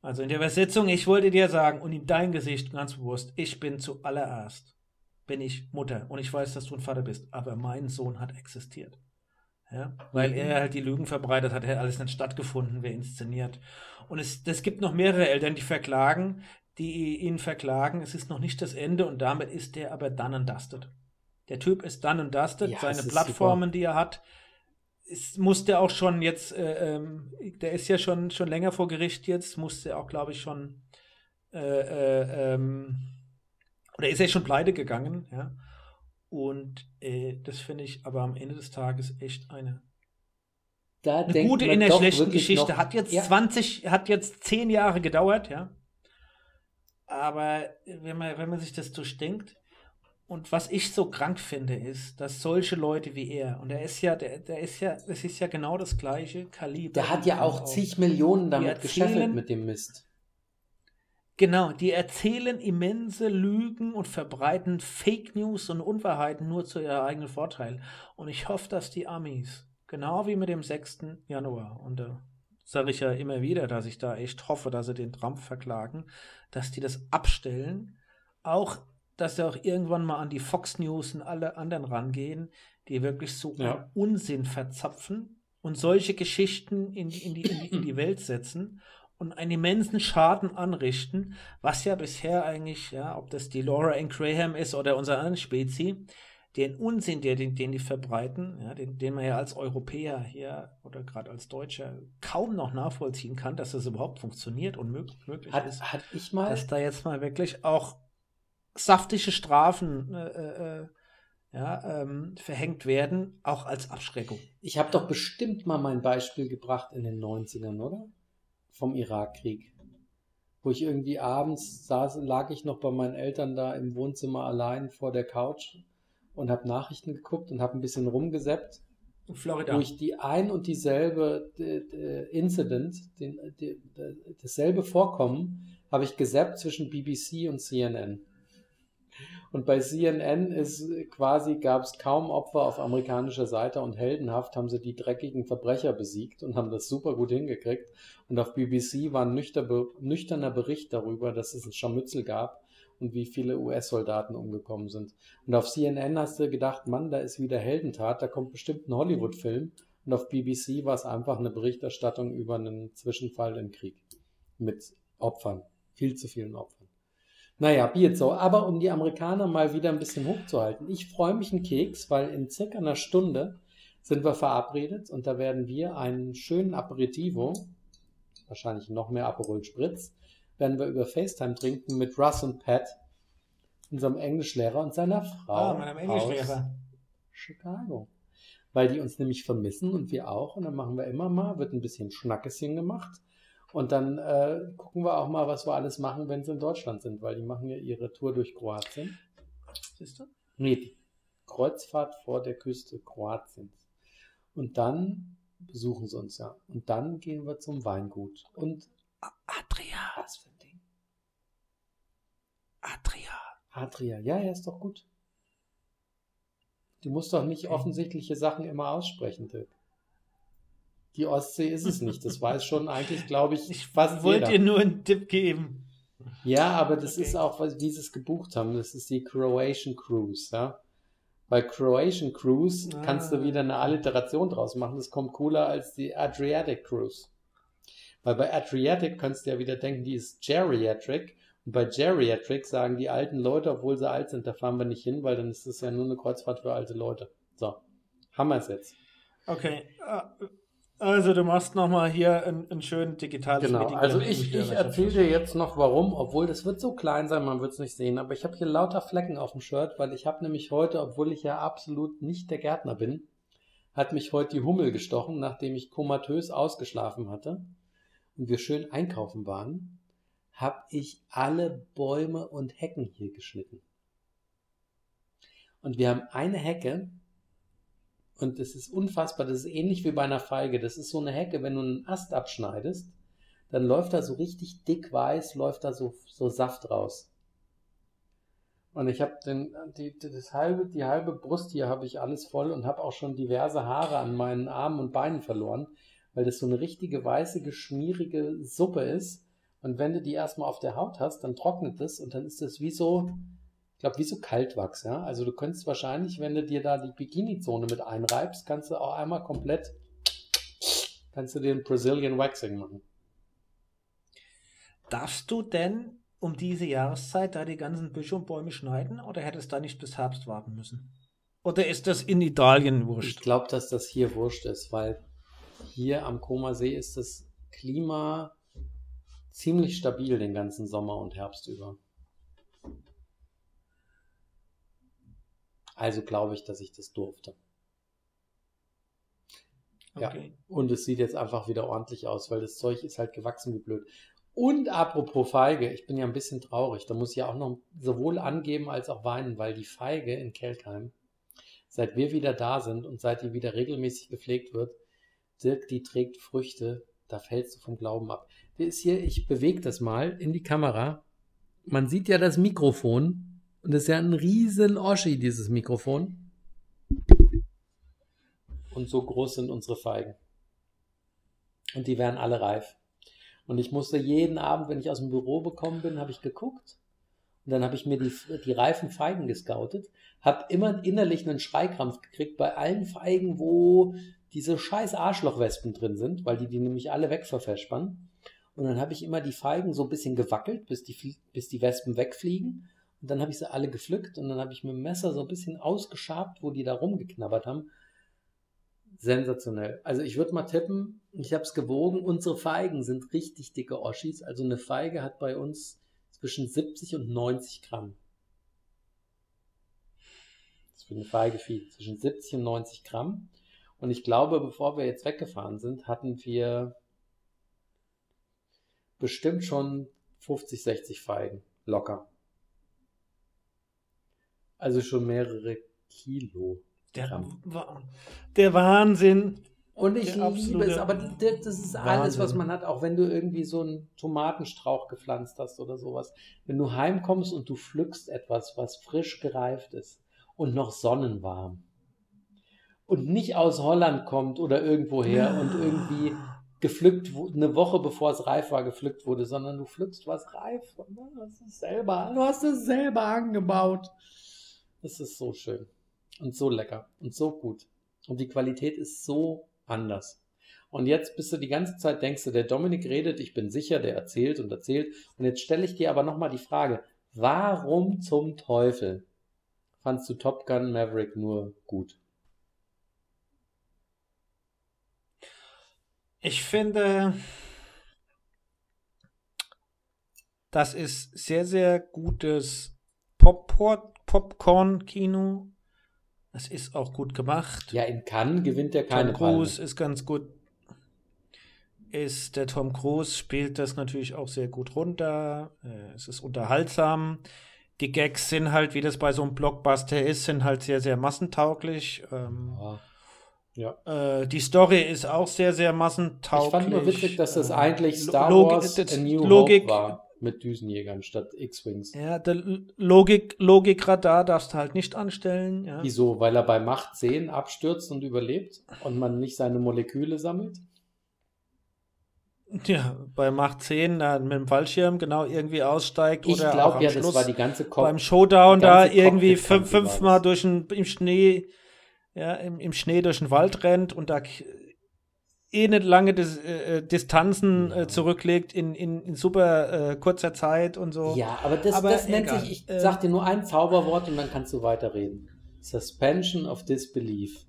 Also in der Übersetzung, ich wollte dir sagen, und in dein Gesicht ganz bewusst, ich bin zuallererst, bin ich Mutter und ich weiß, dass du ein Vater bist, aber mein Sohn hat existiert. Ja, weil er halt die Lügen verbreitet hat, hätte alles nicht stattgefunden, wer inszeniert. Und es, es gibt noch mehrere Eltern, die verklagen, die ihn verklagen. Es ist noch nicht das Ende und damit ist der aber done and dusted. Der Typ ist done and dusted. Ja, Seine Plattformen, super. die er hat, ist, musste auch schon jetzt, äh, ähm, der ist ja schon, schon länger vor Gericht jetzt, musste auch, glaube ich, schon, äh, äh, ähm, oder ist er schon pleite gegangen, ja. Und äh, das finde ich aber am Ende des Tages echt eine, Da eine gute in der schlechten Geschichte. noch- Hat jetzt Ja. 20, hat jetzt 10 Jahre gedauert, ja. Aber wenn man, wenn man sich das durchdenkt, und was ich so krank finde, ist, dass solche Leute wie er, und er ist ja, der, der ist ja, das ist ja genau das gleiche Kaliber. Der hat ja auch zig Millionen damit gescheffelt erzählen- mit dem Mist. Genau, die erzählen immense Lügen und verbreiten Fake News und Unwahrheiten nur zu ihrem eigenen Vorteil. Und ich hoffe, dass die Amis, genau wie mit dem 6. Januar, und da sage ich ja immer wieder, dass ich da echt hoffe, dass sie den Trump verklagen, dass die das abstellen. Auch, dass sie auch irgendwann mal an die Fox News und alle anderen rangehen, die wirklich so Ja. Unsinn verzapfen und solche Geschichten in, die- in, die, in, die, in die Welt setzen und einen immensen Schaden anrichten, was ja bisher eigentlich, ja, ob das die Laura N. Graham ist oder unser anderen Spezi, den Unsinn, der, den, den die verbreiten, ja, den, den man ja als Europäer hier oder gerade als Deutscher kaum noch nachvollziehen kann, dass das überhaupt funktioniert und möglich, möglich Hat, ist, hat ich mal. dass da jetzt mal wirklich auch saftige Strafen äh, äh, ja, ähm, verhängt werden, auch als Abschreckung. Ich habe doch bestimmt mal mein Beispiel gebracht in den 90ern, oder? Vom Irakkrieg. Wo ich irgendwie abends saß, lag ich noch bei meinen Eltern da im Wohnzimmer allein vor der Couch und habe Nachrichten geguckt und habe ein bisschen rumgeseppt, In Florida. ich die ein und dieselbe d- d- Incident, den, d- d- dasselbe Vorkommen, habe ich gesappt zwischen BBC und CNN. Und bei CNN ist quasi, gab es kaum Opfer auf amerikanischer Seite und heldenhaft haben sie die dreckigen Verbrecher besiegt und haben das super gut hingekriegt. Und auf BBC war ein nüchter, nüchterner Bericht darüber, dass es ein Scharmützel gab und wie viele US-Soldaten umgekommen sind. Und auf CNN hast du gedacht, Mann, da ist wieder Heldentat, da kommt bestimmt ein Hollywood-Film. Und auf BBC war es einfach eine Berichterstattung über einen Zwischenfall im Krieg. Mit Opfern. Viel zu vielen Opfern. Naja, Bierzo. Aber um die Amerikaner mal wieder ein bisschen hochzuhalten. Ich freue mich einen Keks, weil in circa einer Stunde sind wir verabredet und da werden wir einen schönen Aperitivo, wahrscheinlich noch mehr Aperol Spritz, werden wir über FaceTime trinken mit Russ und Pat, unserem Englischlehrer und seiner Frau ah, meinem Englischlehrer. aus Chicago. Weil die uns nämlich vermissen und wir auch. Und dann machen wir immer mal, wird ein bisschen Schnackesschen gemacht. Und dann äh, gucken wir auch mal, was wir alles machen, wenn sie in Deutschland sind, weil die machen ja ihre Tour durch Kroatien. Siehst du? Nee, die Kreuzfahrt vor der Küste Kroatiens. Und dann besuchen sie uns ja. Und dann gehen wir zum Weingut. Und Adria. was für ein Ding? Adria. Adria. Ja, ja, ist doch gut. Du musst doch nicht offensichtliche Sachen immer aussprechen, Dirk. Die Ostsee ist es nicht. Das weiß schon eigentlich, glaube ich, Ich fast wollte jeder. dir nur einen Tipp geben. Ja, aber das Okay. ist auch, was- wie sie es gebucht haben. Das ist die Croatian Cruise, ja. Bei Croatian Cruise Ah. kannst du wieder eine Alliteration draus machen. Das kommt cooler als die Adriatic Cruise. Weil bei Adriatic kannst du ja wieder denken, die ist Geriatric. Und bei Geriatric sagen die alten Leute, obwohl sie alt sind, da fahren wir nicht hin, weil dann ist das ja nur eine Kreuzfahrt für alte Leute. So, haben wir es jetzt. Okay. äh, Also du machst nochmal hier ein, ein schön digitales Genau, also ich, ich erzähle dir jetzt noch warum, obwohl das wird so klein sein, man wird es nicht sehen, aber ich habe hier lauter Flecken auf dem Shirt, weil ich habe nämlich heute, obwohl ich ja absolut nicht der Gärtner bin, hat mich heute die Hummel gestochen, nachdem ich komatös ausgeschlafen hatte und wir schön einkaufen waren, habe ich alle Bäume und Hecken hier geschnitten. Und wir haben eine Hecke, und das ist unfassbar, das ist ähnlich wie bei einer Feige. Das ist so eine Hecke, wenn du einen Ast abschneidest, dann läuft da so richtig dick weiß, läuft da so, so Saft raus. Und ich habe den, die, halbe, die halbe Brust hier habe ich alles voll und habe auch schon diverse Haare an meinen Armen und Beinen verloren, weil das so eine richtige weiße, geschmierige Suppe ist. Und wenn du die erstmal auf der Haut hast, dann trocknet es und dann ist das wie so, glaube, wie so Kaltwachs, ja. Also du könntest wahrscheinlich, wenn du dir da die Bikini-Zone mit einreibst, kannst du auch einmal komplett, kannst du den Brazilian Waxing machen. Darfst du denn um diese Jahreszeit da die ganzen Büsche und Bäume schneiden oder hättest du da nicht bis Herbst warten müssen? Oder ist das in Italien wurscht? Ich glaube, dass das hier wurscht ist, weil hier am Koma See ist das Klima ziemlich stabil den ganzen Sommer und Herbst über. Also glaube ich, dass ich das durfte. Okay. Ja, und es sieht jetzt einfach wieder ordentlich aus, weil das Zeug ist halt gewachsen wie blöd. Und apropos Feige, ich bin ja ein bisschen traurig. Da muss ich ja auch noch sowohl angeben als auch weinen, weil die Feige in Kelkheim, seit wir wieder da sind und seit die wieder regelmäßig gepflegt wird, Dirk, die trägt Früchte, da fällst du vom Glauben ab. Ist hier, ich bewege das mal in die Kamera. Man sieht ja das Mikrofon und das ist ja ein riesen Oschi, dieses Mikrofon. Und so groß sind unsere Feigen. Und die werden alle reif. Und ich musste jeden Abend, wenn ich aus dem Büro gekommen bin, habe ich geguckt. Und dann habe ich mir die, die reifen Feigen gescoutet, habe immer innerlich einen Schreikrampf gekriegt bei allen Feigen, wo diese scheiß Arschlochwespen drin sind, weil die die nämlich alle wegverfespern. Und dann habe ich immer die Feigen so ein bisschen gewackelt, bis die, bis die Wespen wegfliegen. Und dann habe ich sie alle gepflückt und dann habe ich mit dem Messer so ein bisschen ausgeschabt, wo die da rumgeknabbert haben. Sensationell. Also ich würde mal tippen, ich habe es gewogen, unsere Feigen sind richtig dicke Oschis. Also eine Feige hat bei uns zwischen 70 und 90 Gramm. Das ist für eine Feige viel. Zwischen 70 und 90 Gramm. Und ich glaube, bevor wir jetzt weggefahren sind, hatten wir bestimmt schon 50, 60 Feigen. Locker. Also schon mehrere Kilo. Der, der Wahnsinn. Und ich liebe es, aber das ist alles, was man hat, auch wenn du irgendwie so einen Tomatenstrauch gepflanzt hast oder sowas. Wenn du heimkommst und du pflückst etwas, was frisch gereift ist und noch sonnenwarm und nicht aus Holland kommt oder irgendwoher und irgendwie gepflückt, eine Woche bevor es reif war, gepflückt wurde, sondern du pflückst was reif und du hast es selber, du hast es selber angebaut. Das ist so schön und so lecker und so gut. Und die Qualität ist so anders. Und jetzt bist du die ganze Zeit, denkst du, der Dominik redet, ich bin sicher, der erzählt und erzählt. Und jetzt stelle ich dir aber nochmal die Frage, warum zum Teufel fandst du Top Gun Maverick nur gut? Ich finde, das ist sehr, sehr gutes Popcorn-Kino. Es ist auch gut gemacht. Ja, in Cannes gewinnt er keine Tom Cruise Palme. ist ganz gut. Ist der Tom Cruise spielt das natürlich auch sehr gut runter. Äh, es ist unterhaltsam. Die Gags sind halt, wie das bei so einem Blockbuster ist, sind halt sehr, sehr massentauglich. Ähm, ja. Ja. Äh, die Story ist auch sehr, sehr massentauglich. Ich fand nur witzig, dass das ähm, eigentlich Star Logik, Wars A New Logik, Hope war mit Düsenjägern statt X-Wings. Ja, der Logik, Logikradar darfst du halt nicht anstellen. Ja. Wieso? Weil er bei Macht 10 abstürzt und überlebt und man nicht seine Moleküle sammelt? Ja, bei Macht 10 dann mit dem Fallschirm genau irgendwie aussteigt ich oder glaub, auch am ja, Schluss das war die ganze Ko beim Showdown da irgendwie fünf, fünfmal durch den, im Schnee ja, im, im Schnee durch den Wald rennt und da eh nicht lange Dis äh, äh, Distanzen äh, zurücklegt in, in, in super äh, kurzer Zeit und so. Ja, aber das, aber das nennt sich, ich äh, sag dir nur ein Zauberwort und dann kannst du weiterreden. Suspension of Disbelief.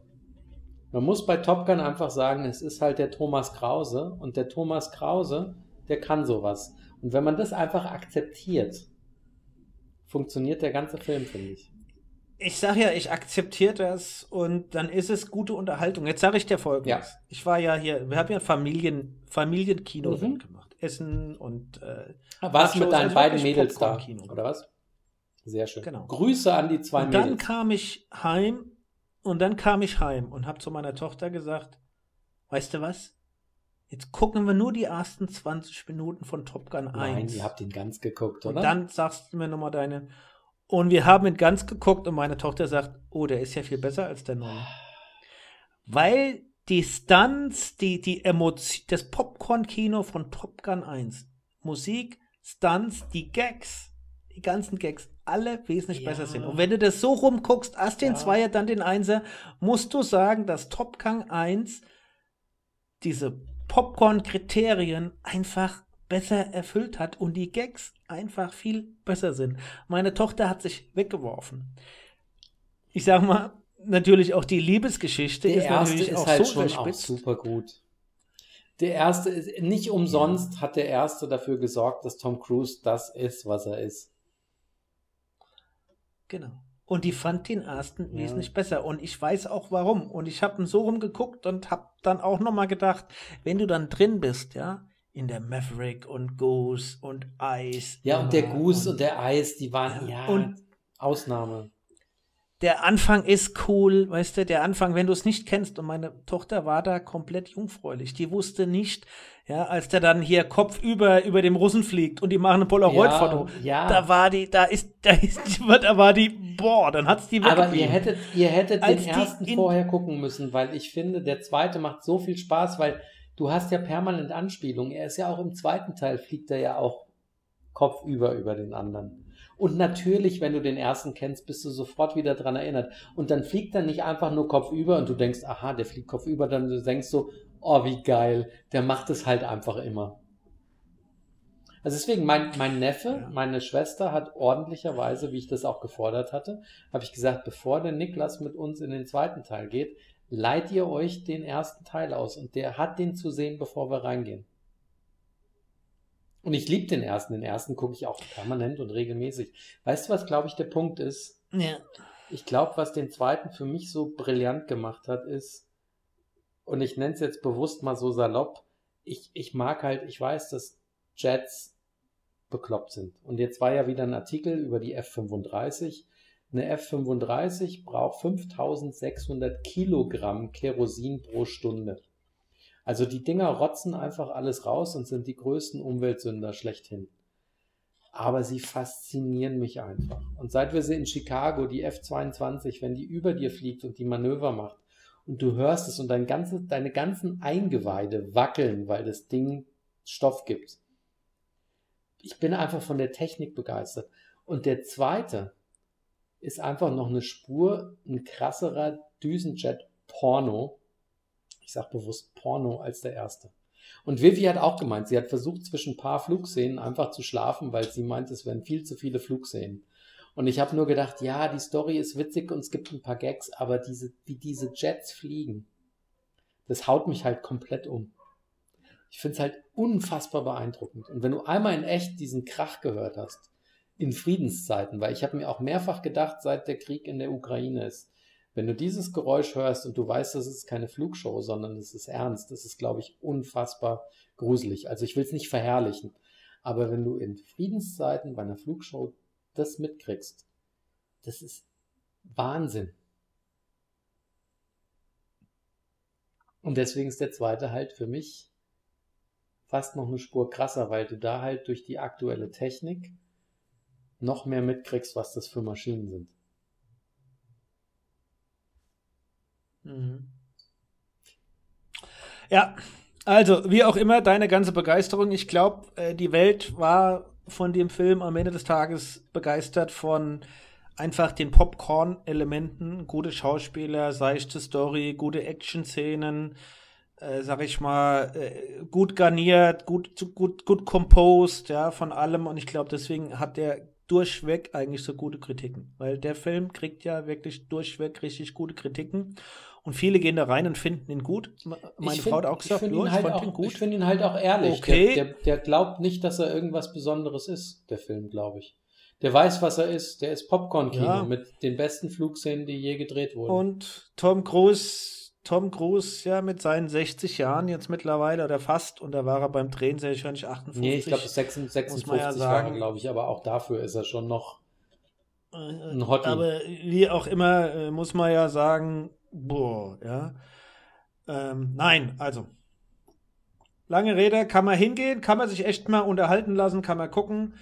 Man muss bei Top Gun einfach sagen, es ist halt der Thomas Krause und der Thomas Krause, der kann sowas. Und wenn man das einfach akzeptiert, funktioniert der ganze Film, finde ich ich sage ja, ich akzeptiere das und dann ist es gute Unterhaltung. Jetzt sage ich dir folgendes. Ja. Ich war ja hier, wir haben ja Familien, Familienkino mhm. gemacht. Essen und äh, Warst mit deinen also beiden Mädels da, oder was? Sehr schön. Genau. Grüße an die zwei und Mädels. Dann kam ich heim und dann kam ich heim und habe zu meiner Tochter gesagt, weißt du was? Jetzt gucken wir nur die ersten 20 Minuten von Top Gun 1. Nein, ihr habt ihn ganz geguckt, oder? Und dann sagst du mir nochmal deine und wir haben ihn ganz geguckt und meine Tochter sagt, oh, der ist ja viel besser als der neue. Weil die Stunts, die, die Emotion, das Popcorn-Kino von Top Gun 1, Musik, Stunts, die Gags, die ganzen Gags, alle wesentlich Ja. besser sind. Und wenn du das so rumguckst, erst den Ja. Zweier, dann den Einser, musst du sagen, dass Top Gun 1 diese Popcorn-Kriterien einfach besser erfüllt hat und die Gags einfach viel besser sind. Meine Tochter hat sich weggeworfen. Ich sag mal, natürlich auch die Liebesgeschichte Der ist erste natürlich ist auch halt so schon auch super gut. Der erste ist, nicht umsonst hat der erste dafür gesorgt, dass Tom Cruise das ist, was er ist. Genau. Und die fand den ersten Ja. wesentlich besser. Und ich weiß auch warum. Und ich habe ihn so rumgeguckt und habe dann auch nochmal gedacht, wenn du dann drin bist, ja, in der Maverick und Goose und Ice. Ja, und der Goose und der Eis, die waren, ja, Und- Ausnahme. der Anfang ist cool, weißt du, der Anfang, wenn du es nicht kennst, und meine Tochter war da komplett jungfräulich, die wusste nicht, ja, als der dann hier kopfüber über dem Russen fliegt und die machen ein Polaroid-Foto, Ja, da war die, da ist, da ist, da war die, boah, dann hat's die aber ihr hättet, ihr hättet Als den ersten vorher gucken müssen, weil ich finde, der zweite macht so viel Spaß, weil du hast ja permanent Anspielungen. Er ist ja auch im zweiten Teil, fliegt er ja auch kopfüber über den anderen. Und natürlich, wenn du den ersten kennst, bist du sofort wieder dran erinnert. Und dann fliegt er nicht einfach nur kopfüber und du denkst, aha, der fliegt kopfüber, dann du denkst so, oh, wie geil, der macht es halt einfach immer. Also deswegen, mein, mein Neffe, meine Schwester hat ordentlicherweise, wie ich das auch gefordert hatte, habe ich gesagt, bevor der Niklas mit uns in den zweiten Teil geht, leiht ihr euch den ersten Teil aus. Und der hat den zu sehen, bevor wir reingehen. Und ich liebe den ersten. Den ersten gucke ich auch permanent und regelmäßig. Weißt du, was, glaube ich, der Punkt ist? ja. Ich glaube, was den zweiten für mich so brillant gemacht hat, ist, und ich nenne es jetzt bewusst mal so salopp, ich, ich mag halt, ich weiß, dass Jets bekloppt sind. Und jetzt war ja wieder ein Artikel über die F-35. Eine F-35 braucht 5600 Kilogramm Kerosin pro Stunde. Also die Dinger rotzen einfach alles raus und sind die größten Umweltsünder schlechthin. Aber sie faszinieren mich einfach. Und seit wir sie in Chicago, die F-22, wenn die über dir fliegt und die Manöver macht und du hörst es und dein ganze, deine ganzen Eingeweide wackeln, weil das Ding Stoff gibt. Ich bin einfach von der Technik begeistert. Und der zweite ist einfach noch eine Spur, ein krasserer Düsenjet-Porno. Ich sag bewusst Porno als der erste. Und Vivi hat auch gemeint, sie hat versucht, zwischen ein paar Flugszenen einfach zu schlafen, weil sie meint, es wären viel zu viele Flugszenen. Und ich habe nur gedacht, ja, die Story ist witzig und es gibt ein paar Gags, aber diese, wie diese Jets fliegen, das haut mich halt komplett um. Ich finde es halt unfassbar beeindruckend. Und wenn du einmal in echt diesen Krach gehört hast, in Friedenszeiten, weil ich habe mir auch mehrfach gedacht, seit der Krieg in der Ukraine ist, wenn du dieses Geräusch hörst und du weißt, das ist keine Flugshow, sondern das ist ernst, das ist, glaube ich, unfassbar gruselig. Also ich will es nicht verherrlichen, aber wenn du in Friedenszeiten bei einer Flugshow das mitkriegst, das ist Wahnsinn. Und deswegen ist der zweite halt für mich fast noch eine Spur krasser, weil du da halt durch die aktuelle Technik noch mehr mitkriegst, was das für Maschinen sind. Mhm. Ja, also wie auch immer, deine ganze Begeisterung. Ich glaube, äh, die Welt war von dem Film am Ende des Tages begeistert von einfach den Popcorn-Elementen, gute Schauspieler, seichte Story, gute Action-Szenen, äh, sag ich mal, äh, gut garniert, gut, gut, gut composed, ja, von allem. Und ich glaube, deswegen hat der durchweg eigentlich so gute Kritiken. Weil der Film kriegt ja wirklich durchweg richtig gute Kritiken. Und viele gehen da rein und finden ihn gut. Meine Ich Frau find- hat auch gesagt, find ihn ich halt auch, ihn gut. Ich finde ihn halt auch ehrlich. Okay. Der, der, der glaubt nicht, dass er irgendwas Besonderes ist, der Film, glaube ich. Der weiß, was er ist. Der ist Popcorn-Kino Ja. mit den besten Flugszenen, die je gedreht wurden. Und Tom Cruise, Tom Cruise, ja, mit seinen 60 Jahren jetzt mittlerweile oder fast, und da war er beim Drehen sehr wahrscheinlich 58. nee, ich glaube, 56 muss man ja war sagen. glaube ich, aber auch dafür ist er schon noch Äh, ein Hottie. Aber wie auch immer, äh, muss man ja sagen, boah, ja. Ähm, nein, also. Lange Rede, kann man hingehen, kann man sich echt mal unterhalten lassen, kann man gucken.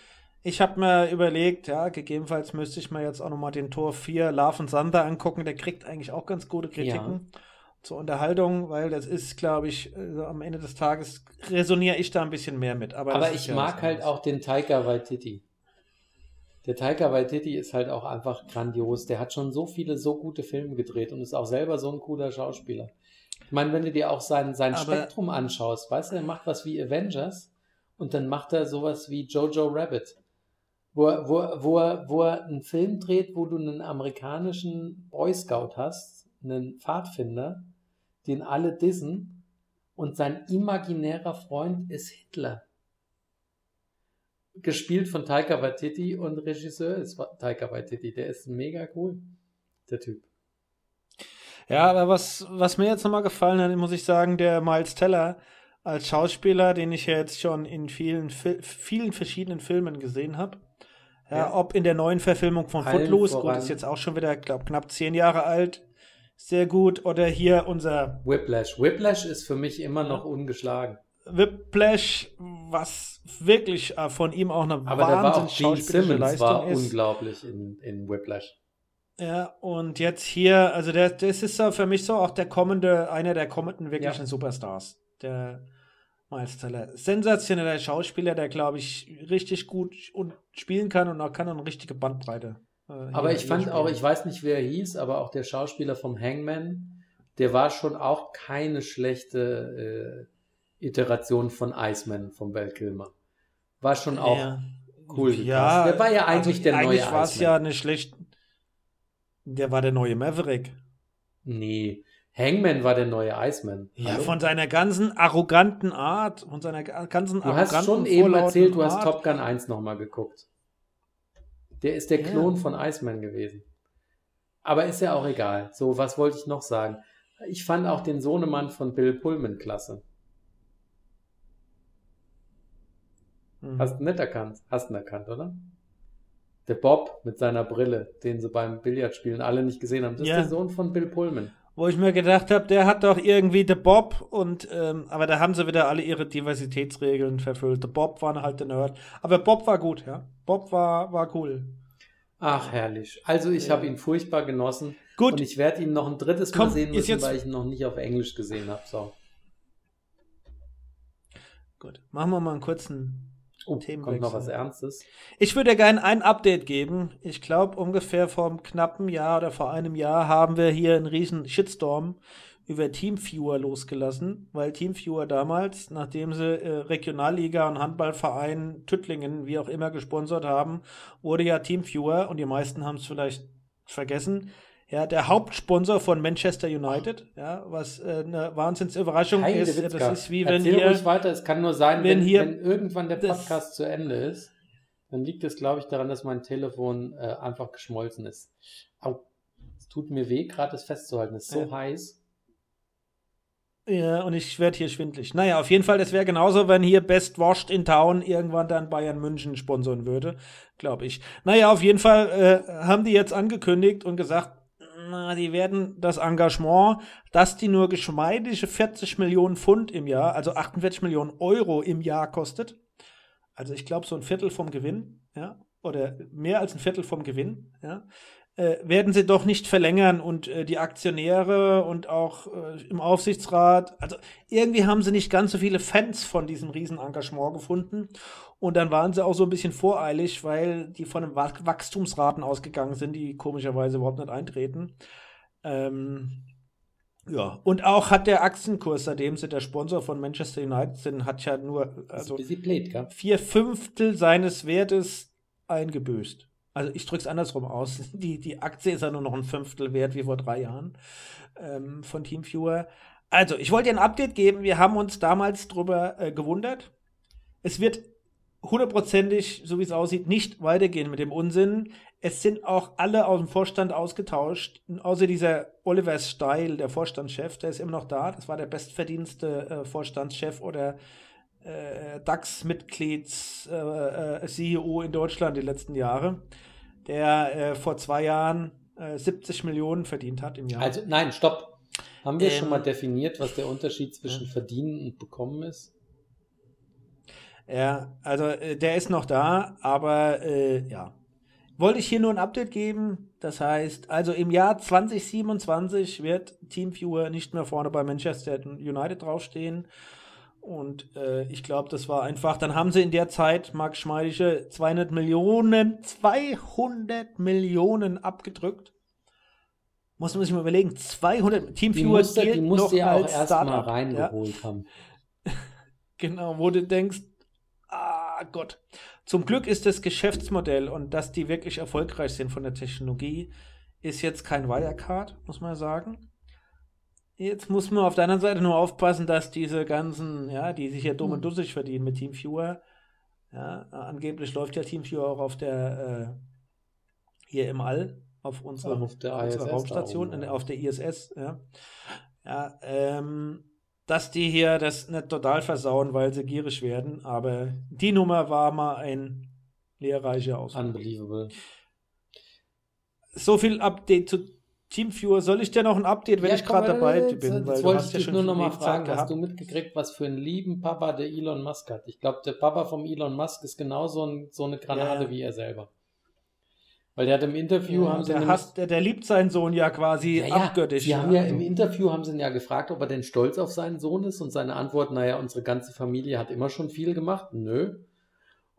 Ich habe mir überlegt, ja, gegebenenfalls müsste ich mir jetzt auch nochmal den Tor 4 Love and Thunder angucken. Der kriegt eigentlich auch ganz gute Kritiken zur Unterhaltung, weil das ist, glaube ich, äh, am Ende des Tages resoniere ich da ein bisschen mehr mit. Aber, Aber ich ja mag halt auch den Taika Waititi. Der Taika Waititi ist halt auch einfach grandios. Der hat schon so viele, so gute Filme gedreht und ist auch selber so ein cooler Schauspieler. Ich meine, wenn du dir auch sein, sein Aber- Spektrum anschaust, weißt du, er macht was wie Avengers und dann macht er sowas wie Jojo Rabbit. Wo, er- wo, er- wo, er, wo er einen Film dreht, wo du einen amerikanischen Boy Scout hast, einen Pfadfinder, den alle dissen und sein imaginärer Freund ist Hitler. Gespielt von Taika Waititi und Regisseur ist Taika Waititi. Der ist mega cool, der Typ. Ja, aber was, was mir jetzt nochmal gefallen hat, muss ich sagen, der Miles Teller als Schauspieler, den ich ja jetzt schon in vielen, vielen verschiedenen Filmen gesehen habe. Ja, Ja. ob in der neuen Verfilmung von Allen Footloose, gut, voran. ist jetzt auch schon wieder, glaube knapp zehn Jahre alt. Sehr gut. Oder hier unser Whiplash. Whiplash ist für mich immer noch ungeschlagen. Whiplash, was wirklich äh, von ihm auch eine Aber da war auch wahnsinnig Simmons Leistung war ist. unglaublich in, in Whiplash. Ja, und jetzt hier, also der, das ist so für mich so auch der kommende, einer der kommenden wirklichen Ja. Superstars. Der Miles Teller. Sensationeller Schauspieler, der, glaube ich, richtig gut und spielen kann und auch kann eine richtige Bandbreite. Äh, Aber ich fand auch, ich weiß nicht, wer er hieß, aber auch der Schauspieler vom Hangman, der war schon auch keine schlechte äh, Iteration von Iceman, von Val Kilmer. War schon auch Ja. cool Ja. Der war ja eigentlich also der neue Eigentlich war es ja eine schlechte. Der war der neue Maverick. Nee, Hangman war der neue Iceman. Ja, Hallo? von seiner ganzen arroganten Art, von seiner ga- ganzen Du hast arroganten, schon eben erzählt, du hast Art. Top Gun 1 nochmal geguckt. Der ist der Ja. Klon von Iceman gewesen. Aber ist ja auch egal. So, was wollte ich noch sagen? Ich fand auch den Sohnemann von Bill Pullman klasse. Mhm. Hast du nicht erkannt? Hast du ihn erkannt, oder? Der Bob mit seiner Brille, den sie beim Billardspielen alle nicht gesehen haben. Das Ja. ist der Sohn von Bill Pullman. Wo ich mir gedacht habe, der hat doch irgendwie der Bob und ähm, aber da haben sie wieder alle ihre Diversitätsregeln verfüllt. Der Bob war halt der Nerd. Aber Bob war gut, ja. Bob war, war cool. Ach, herrlich. Also ich Ja. habe ihn furchtbar genossen. Gut, Und ich werde ihn noch ein drittes Komm, Mal sehen müssen, jetzt- weil ich ihn noch nicht auf Englisch gesehen habe. So. gut. Machen wir mal einen kurzen. Oh, kommt Themenwechsel. noch was Ernstes. Ich würde gerne ein Update geben. Ich glaube, ungefähr vor einem knappen Jahr oder vor einem Jahr haben wir hier einen riesen Shitstorm über Teamviewer losgelassen, weil Teamviewer damals, nachdem sie äh, Regionalliga und Handballverein Tüttlingen, wie auch immer, gesponsert haben, wurde ja Teamviewer, und die meisten haben es vielleicht vergessen, ja, der Hauptsponsor von Manchester United, ja, was äh, eine Wahnsinnsüberraschung Heide ist. Witzka. Das ist wie wenn Erzähl hier weiter. Es kann nur sein, wenn wenn, hier- wenn irgendwann der das- Podcast zu Ende ist, dann liegt es, glaube ich, daran, dass mein Telefon äh, einfach geschmolzen ist. Au, es tut mir weh, gerade das festzuhalten. Es ist so Ja. heiß. Ja, und ich werde hier schwindlig. Naja, auf jeden Fall, das wäre genauso, wenn hier Best Washed in Town irgendwann dann Bayern München sponsern würde, glaube ich. Naja, auf jeden Fall äh, haben die jetzt angekündigt und gesagt, na, die werden das Engagement, dass die nur geschmeidige 40 Millionen Pfund im Jahr, also 48 Millionen Euro im Jahr kostet. Also ich glaube so ein Viertel vom Gewinn, ja, oder mehr als ein Viertel vom Gewinn, ja, äh, werden sie doch nicht verlängern und äh, die Aktionäre und auch äh, im Aufsichtsrat, also irgendwie haben sie nicht ganz so viele Fans von diesem Riesenengagement gefunden und dann waren sie auch so ein bisschen voreilig, weil die von den Wach- Wachstumsraten ausgegangen sind, die komischerweise überhaupt nicht eintreten. Ähm, ja, und auch hat der Aktienkurs, seitdem sie der Sponsor von Manchester United sind, hat ja nur also blöd, vier Fünftel seines Wertes eingebüßt. Also ich drücke es andersrum aus. Die, die Aktie ist ja nur noch ein Fünftel wert wie vor drei Jahren ähm, von Teamviewer. Also, ich wollte dir ein Update geben. Wir haben uns damals drüber äh, gewundert. Es wird hundertprozentig, so wie es aussieht, nicht weitergehen mit dem Unsinn. Es sind auch alle aus dem Vorstand ausgetauscht, außer dieser Oliver Steil, der Vorstandschef, der ist immer noch da. Das war der bestverdienste äh, Vorstandschef oder äh, DAX-Mitglieds äh, äh, CEO in Deutschland die letzten Jahre, der äh, vor zwei Jahren äh, 70 Millionen verdient hat im Jahr. Also, nein, stopp. Haben wir Ähm, schon mal definiert, was der Unterschied zwischen verdienen und bekommen ist? Ja, also äh, der ist noch da, aber äh, ja. Wollte ich hier nur ein Update geben. Das heißt, also im Jahr 2027 wird Teamviewer nicht mehr vorne bei Manchester United draufstehen. Und äh, ich glaube, das war einfach, dann haben sie in der Zeit, Marc Schmeidische, 200 Millionen, 200 Millionen abgedrückt. Muss man sich mal überlegen, 200, Teamviewer musste, gilt die musste ja auch erstmal reingeholt ja. haben. genau, wo du denkst, ah Gott. Zum Glück ist das Geschäftsmodell und dass die wirklich erfolgreich sind von der Technologie, ist jetzt kein Wirecard, muss man sagen. Jetzt muss man auf der anderen Seite nur aufpassen, dass diese ganzen, ja, die sich ja dumm und hm. dussig verdienen mit Teamviewer, ja, angeblich läuft ja Teamviewer auch auf der, äh, hier im All, auf unserer, auf der unserer Raumstation, oben, ja. auf der ISS, ja. Ja, ähm, dass die hier das nicht total versauen, weil sie gierig werden, aber die Nummer war mal ein lehrreicher Ausflug. Unbelievable. So viel Update zu Teamviewer, soll ich dir noch ein Update, wenn ja, ich gerade dabei bin? Jetzt, wollte ich dich ja nur noch mal fragen, gehabt. hast du mitgekriegt, was für einen lieben Papa der Elon Musk hat? Ich glaube, der Papa vom Elon Musk ist genauso ein, so eine Granate ja. wie er selber. Weil der hat im Interview ja, haben sie der, hasst, der, der, liebt seinen Sohn ja quasi ja, abgöttisch. Die haben ja im Interview haben sie ihn ja gefragt, ob er denn stolz auf seinen Sohn ist und seine Antwort, naja, unsere ganze Familie hat immer schon viel gemacht. Nö.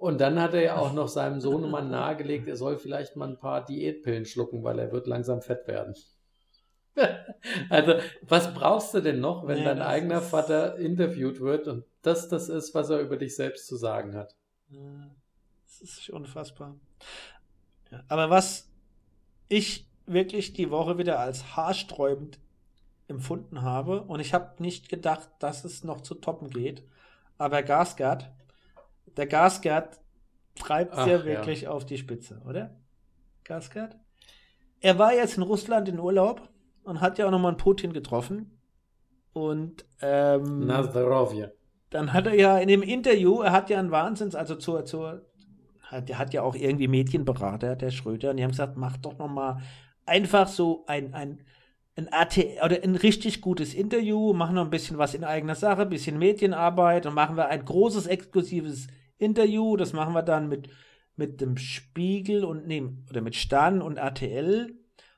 Und dann hat er ja auch noch seinem Sohnemann nahegelegt, er soll vielleicht mal ein paar Diätpillen schlucken, weil er wird langsam fett werden. also, was brauchst du denn noch, wenn nee, dein eigener Vater interviewt wird und das das ist, was er über dich selbst zu sagen hat? Das ist unfassbar. Aber was ich wirklich die Woche wieder als haarsträubend empfunden habe, und ich habe nicht gedacht, dass es noch zu toppen geht, aber Gasgard der Gasgard treibt es ja wirklich auf die Spitze, oder? Gasgard? Er war jetzt in Russland in Urlaub und hat ja auch nochmal einen Putin getroffen. Und ähm, Nazdarovje. Dann hat er ja in dem Interview, er hat ja einen Wahnsinns, also zur, zur, der hat ja auch irgendwie Medienberater, der Schröder, und die haben gesagt, mach doch nochmal einfach so ein, ein, ein AT oder ein richtig gutes Interview, machen noch ein bisschen was in eigener Sache, ein bisschen Medienarbeit und machen wir ein großes exklusives Interview. Das machen wir dann mit, mit dem Spiegel und nee, oder mit Stern und RTL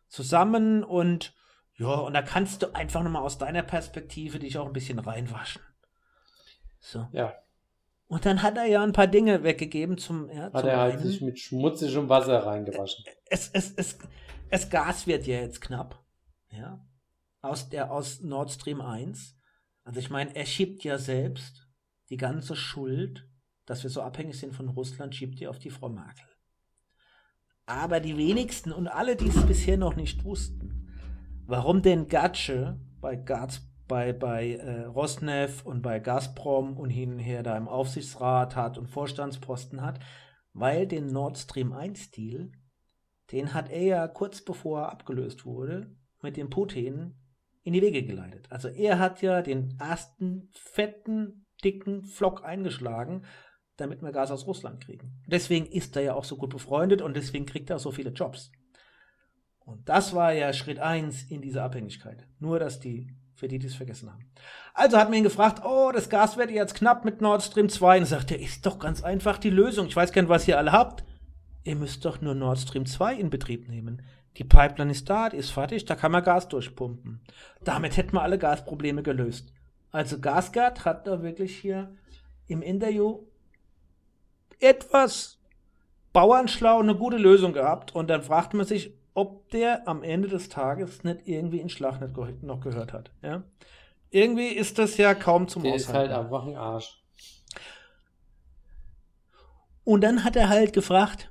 zusammen und ja, und da kannst du einfach nochmal aus deiner Perspektive dich auch ein bisschen reinwaschen. So. Ja. Und dann hat er ja ein paar Dinge weggegeben zum. Ja, hat zum er halt sich mit schmutzigem Wasser reingewaschen. Es, es, es, es Gas wird ja jetzt knapp. Ja. Aus der, aus Nord Stream 1. Also ich meine, er schiebt ja selbst die ganze Schuld dass wir so abhängig sind von Russland, schiebt ihr auf die Frau Merkel. Aber die wenigsten und alle, die es bisher noch nicht wussten, warum denn Gatsche bei, Gaz, bei, bei äh, Rosneft und bei Gazprom und hin und her da im Aufsichtsrat hat und Vorstandsposten hat, weil den Nord Stream 1 Deal, den hat er ja kurz bevor er abgelöst wurde, mit dem Putin in die Wege geleitet. Also er hat ja den ersten fetten, dicken Flock eingeschlagen damit wir Gas aus Russland kriegen. Deswegen ist er ja auch so gut befreundet und deswegen kriegt er auch so viele Jobs. Und das war ja Schritt 1 in dieser Abhängigkeit. Nur, dass die, für die, die es vergessen haben. Also hat man ihn gefragt, oh, das Gas wird jetzt knapp mit Nord Stream 2. Und sagt er, ist doch ganz einfach die Lösung. Ich weiß nicht, was ihr alle habt. Ihr müsst doch nur Nord Stream 2 in Betrieb nehmen. Die Pipeline ist da, die ist fertig, da kann man Gas durchpumpen. Damit hätten wir alle Gasprobleme gelöst. Also Gasgard hat da wirklich hier im Interview etwas bauernschlau eine gute Lösung gehabt und dann fragt man sich, ob der am Ende des Tages nicht irgendwie in Schlag nicht noch gehört hat. Ja? Irgendwie ist das ja kaum zum der Aushalten. ist halt einfach ein Arsch. Und dann hat er halt gefragt,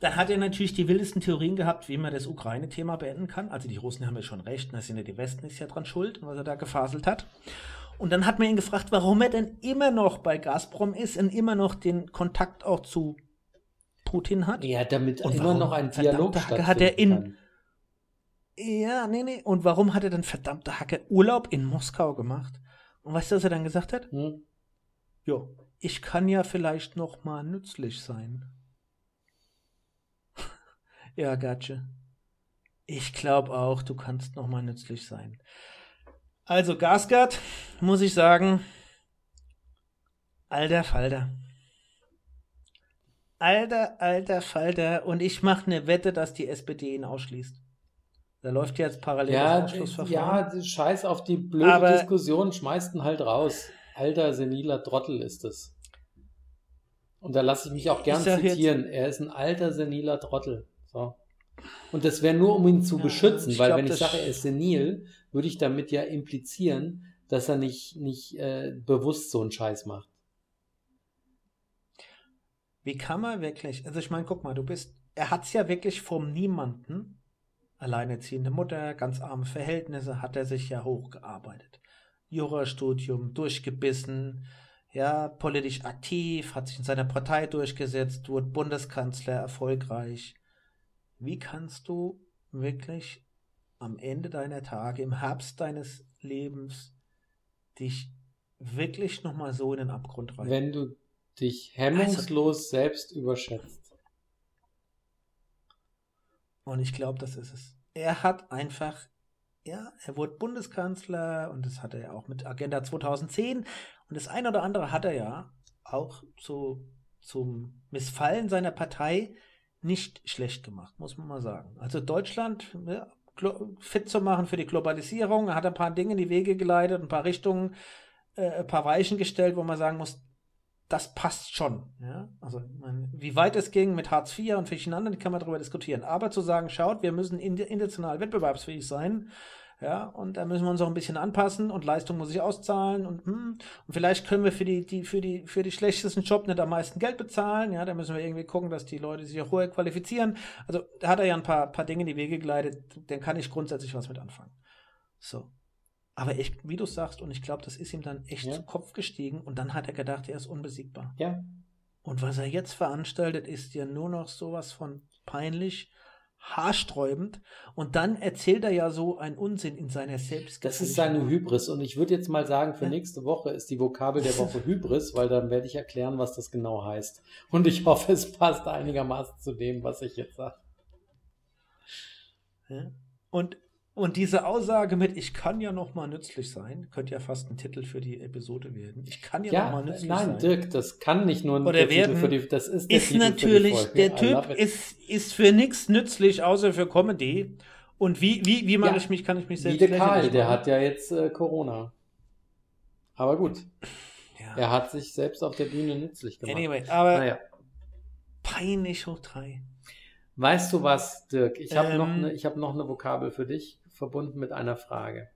dann hat er natürlich die wildesten Theorien gehabt, wie man das Ukraine-Thema beenden kann. Also die Russen haben ja schon recht, da sind ja die Westen ist ja dran schuld, was er da gefaselt hat. Und dann hat man ihn gefragt, warum er denn immer noch bei Gazprom ist und immer noch den Kontakt auch zu Putin hat. Ja, damit und immer noch ein Dialog stattfindet. Hat er in, kann. Ja, nee, nee. Und warum hat er dann verdammte Hacke Urlaub in Moskau gemacht? Und weißt du, was er dann gesagt hat? Hm? Jo, ich kann ja vielleicht noch mal nützlich sein. ja, Gatsche. Ich glaube auch, du kannst noch mal nützlich sein. Also Gasgard, muss ich sagen, alter Falter. Alter, alter Falter. Und ich mache eine Wette, dass die SPD ihn ausschließt. Da läuft jetzt parallel ja, das Ausschlussverfahren. Ja, scheiß auf die blöde Aber Diskussion, schmeißt ihn halt raus. alter, seniler Trottel ist es. Und da lasse ich mich auch gern zitieren. Er ist ein alter, seniler Trottel. So. Und das wäre nur, um ihn zu ja, beschützen, weil glaub, wenn ich sage, er ist senil, würde ich damit ja implizieren, dass er nicht, nicht äh, bewusst so einen Scheiß macht. Wie kann man wirklich, also ich meine, guck mal, du bist, er hat es ja wirklich vom Niemanden, alleinerziehende Mutter, ganz arme Verhältnisse, hat er sich ja hochgearbeitet. Jurastudium, durchgebissen, ja, politisch aktiv, hat sich in seiner Partei durchgesetzt, wurde Bundeskanzler, erfolgreich. Wie kannst du wirklich am Ende deiner Tage, im Herbst deines Lebens, dich wirklich nochmal so in den Abgrund rein? Wenn du dich hemmungslos also, selbst überschätzt. Und ich glaube, das ist es. Er hat einfach, ja, er wurde Bundeskanzler und das hat er ja auch mit Agenda 2010 und das eine oder andere hat er ja auch zu, zum Missfallen seiner Partei nicht schlecht gemacht, muss man mal sagen. Also Deutschland ja, fit zu machen für die Globalisierung, er hat ein paar Dinge in die Wege geleitet, ein paar Richtungen, äh, ein paar Weichen gestellt, wo man sagen muss, das passt schon. Ja? Also, wie weit es ging mit Hartz IV und verschiedenen anderen, kann man darüber diskutieren. Aber zu sagen, schaut, wir müssen international wettbewerbsfähig sein, ja, und da müssen wir uns auch ein bisschen anpassen und Leistung muss sich auszahlen und, hm, und vielleicht können wir für die, die, für die, für die schlechtesten Job nicht am meisten Geld bezahlen, ja, da müssen wir irgendwie gucken, dass die Leute sich auch hoher qualifizieren. Also, da hat er ja ein paar, paar Dinge in die Wege geleitet, dann kann ich grundsätzlich was mit anfangen. So. Aber ich, wie du sagst, und ich glaube, das ist ihm dann echt ja. zu Kopf gestiegen und dann hat er gedacht, er ist unbesiegbar. Ja. Und was er jetzt veranstaltet, ist ja nur noch sowas von peinlich, haarsträubend. Und dann erzählt er ja so einen Unsinn in seiner Selbst. Das ist seine Hybris. Und ich würde jetzt mal sagen, für nächste Woche ist die Vokabel der Woche Hybris, weil dann werde ich erklären, was das genau heißt. Und ich hoffe, es passt einigermaßen zu dem, was ich jetzt sage. Und und diese Aussage mit, ich kann ja noch mal nützlich sein, könnte ja fast ein Titel für die Episode werden. Ich kann ja, ja noch mal nützlich nein, sein. Nein, Dirk, das kann nicht nur ein Oder werden, Titel für die, das ist der ist Titel natürlich, der Typ ist, ist für nichts nützlich, außer für Comedy. Und wie, wie, wie mache ja, ich mich, kann ich mich selbst Wie der Karl, der hat ja jetzt äh, Corona. Aber gut. Ja. Er hat sich selbst auf der Bühne nützlich gemacht. Anyway, aber naja. peinlich hoch drei. Weißt du was, Dirk? Ich habe ähm, noch, eine, hab noch eine Vokabel für dich verbunden mit einer Frage.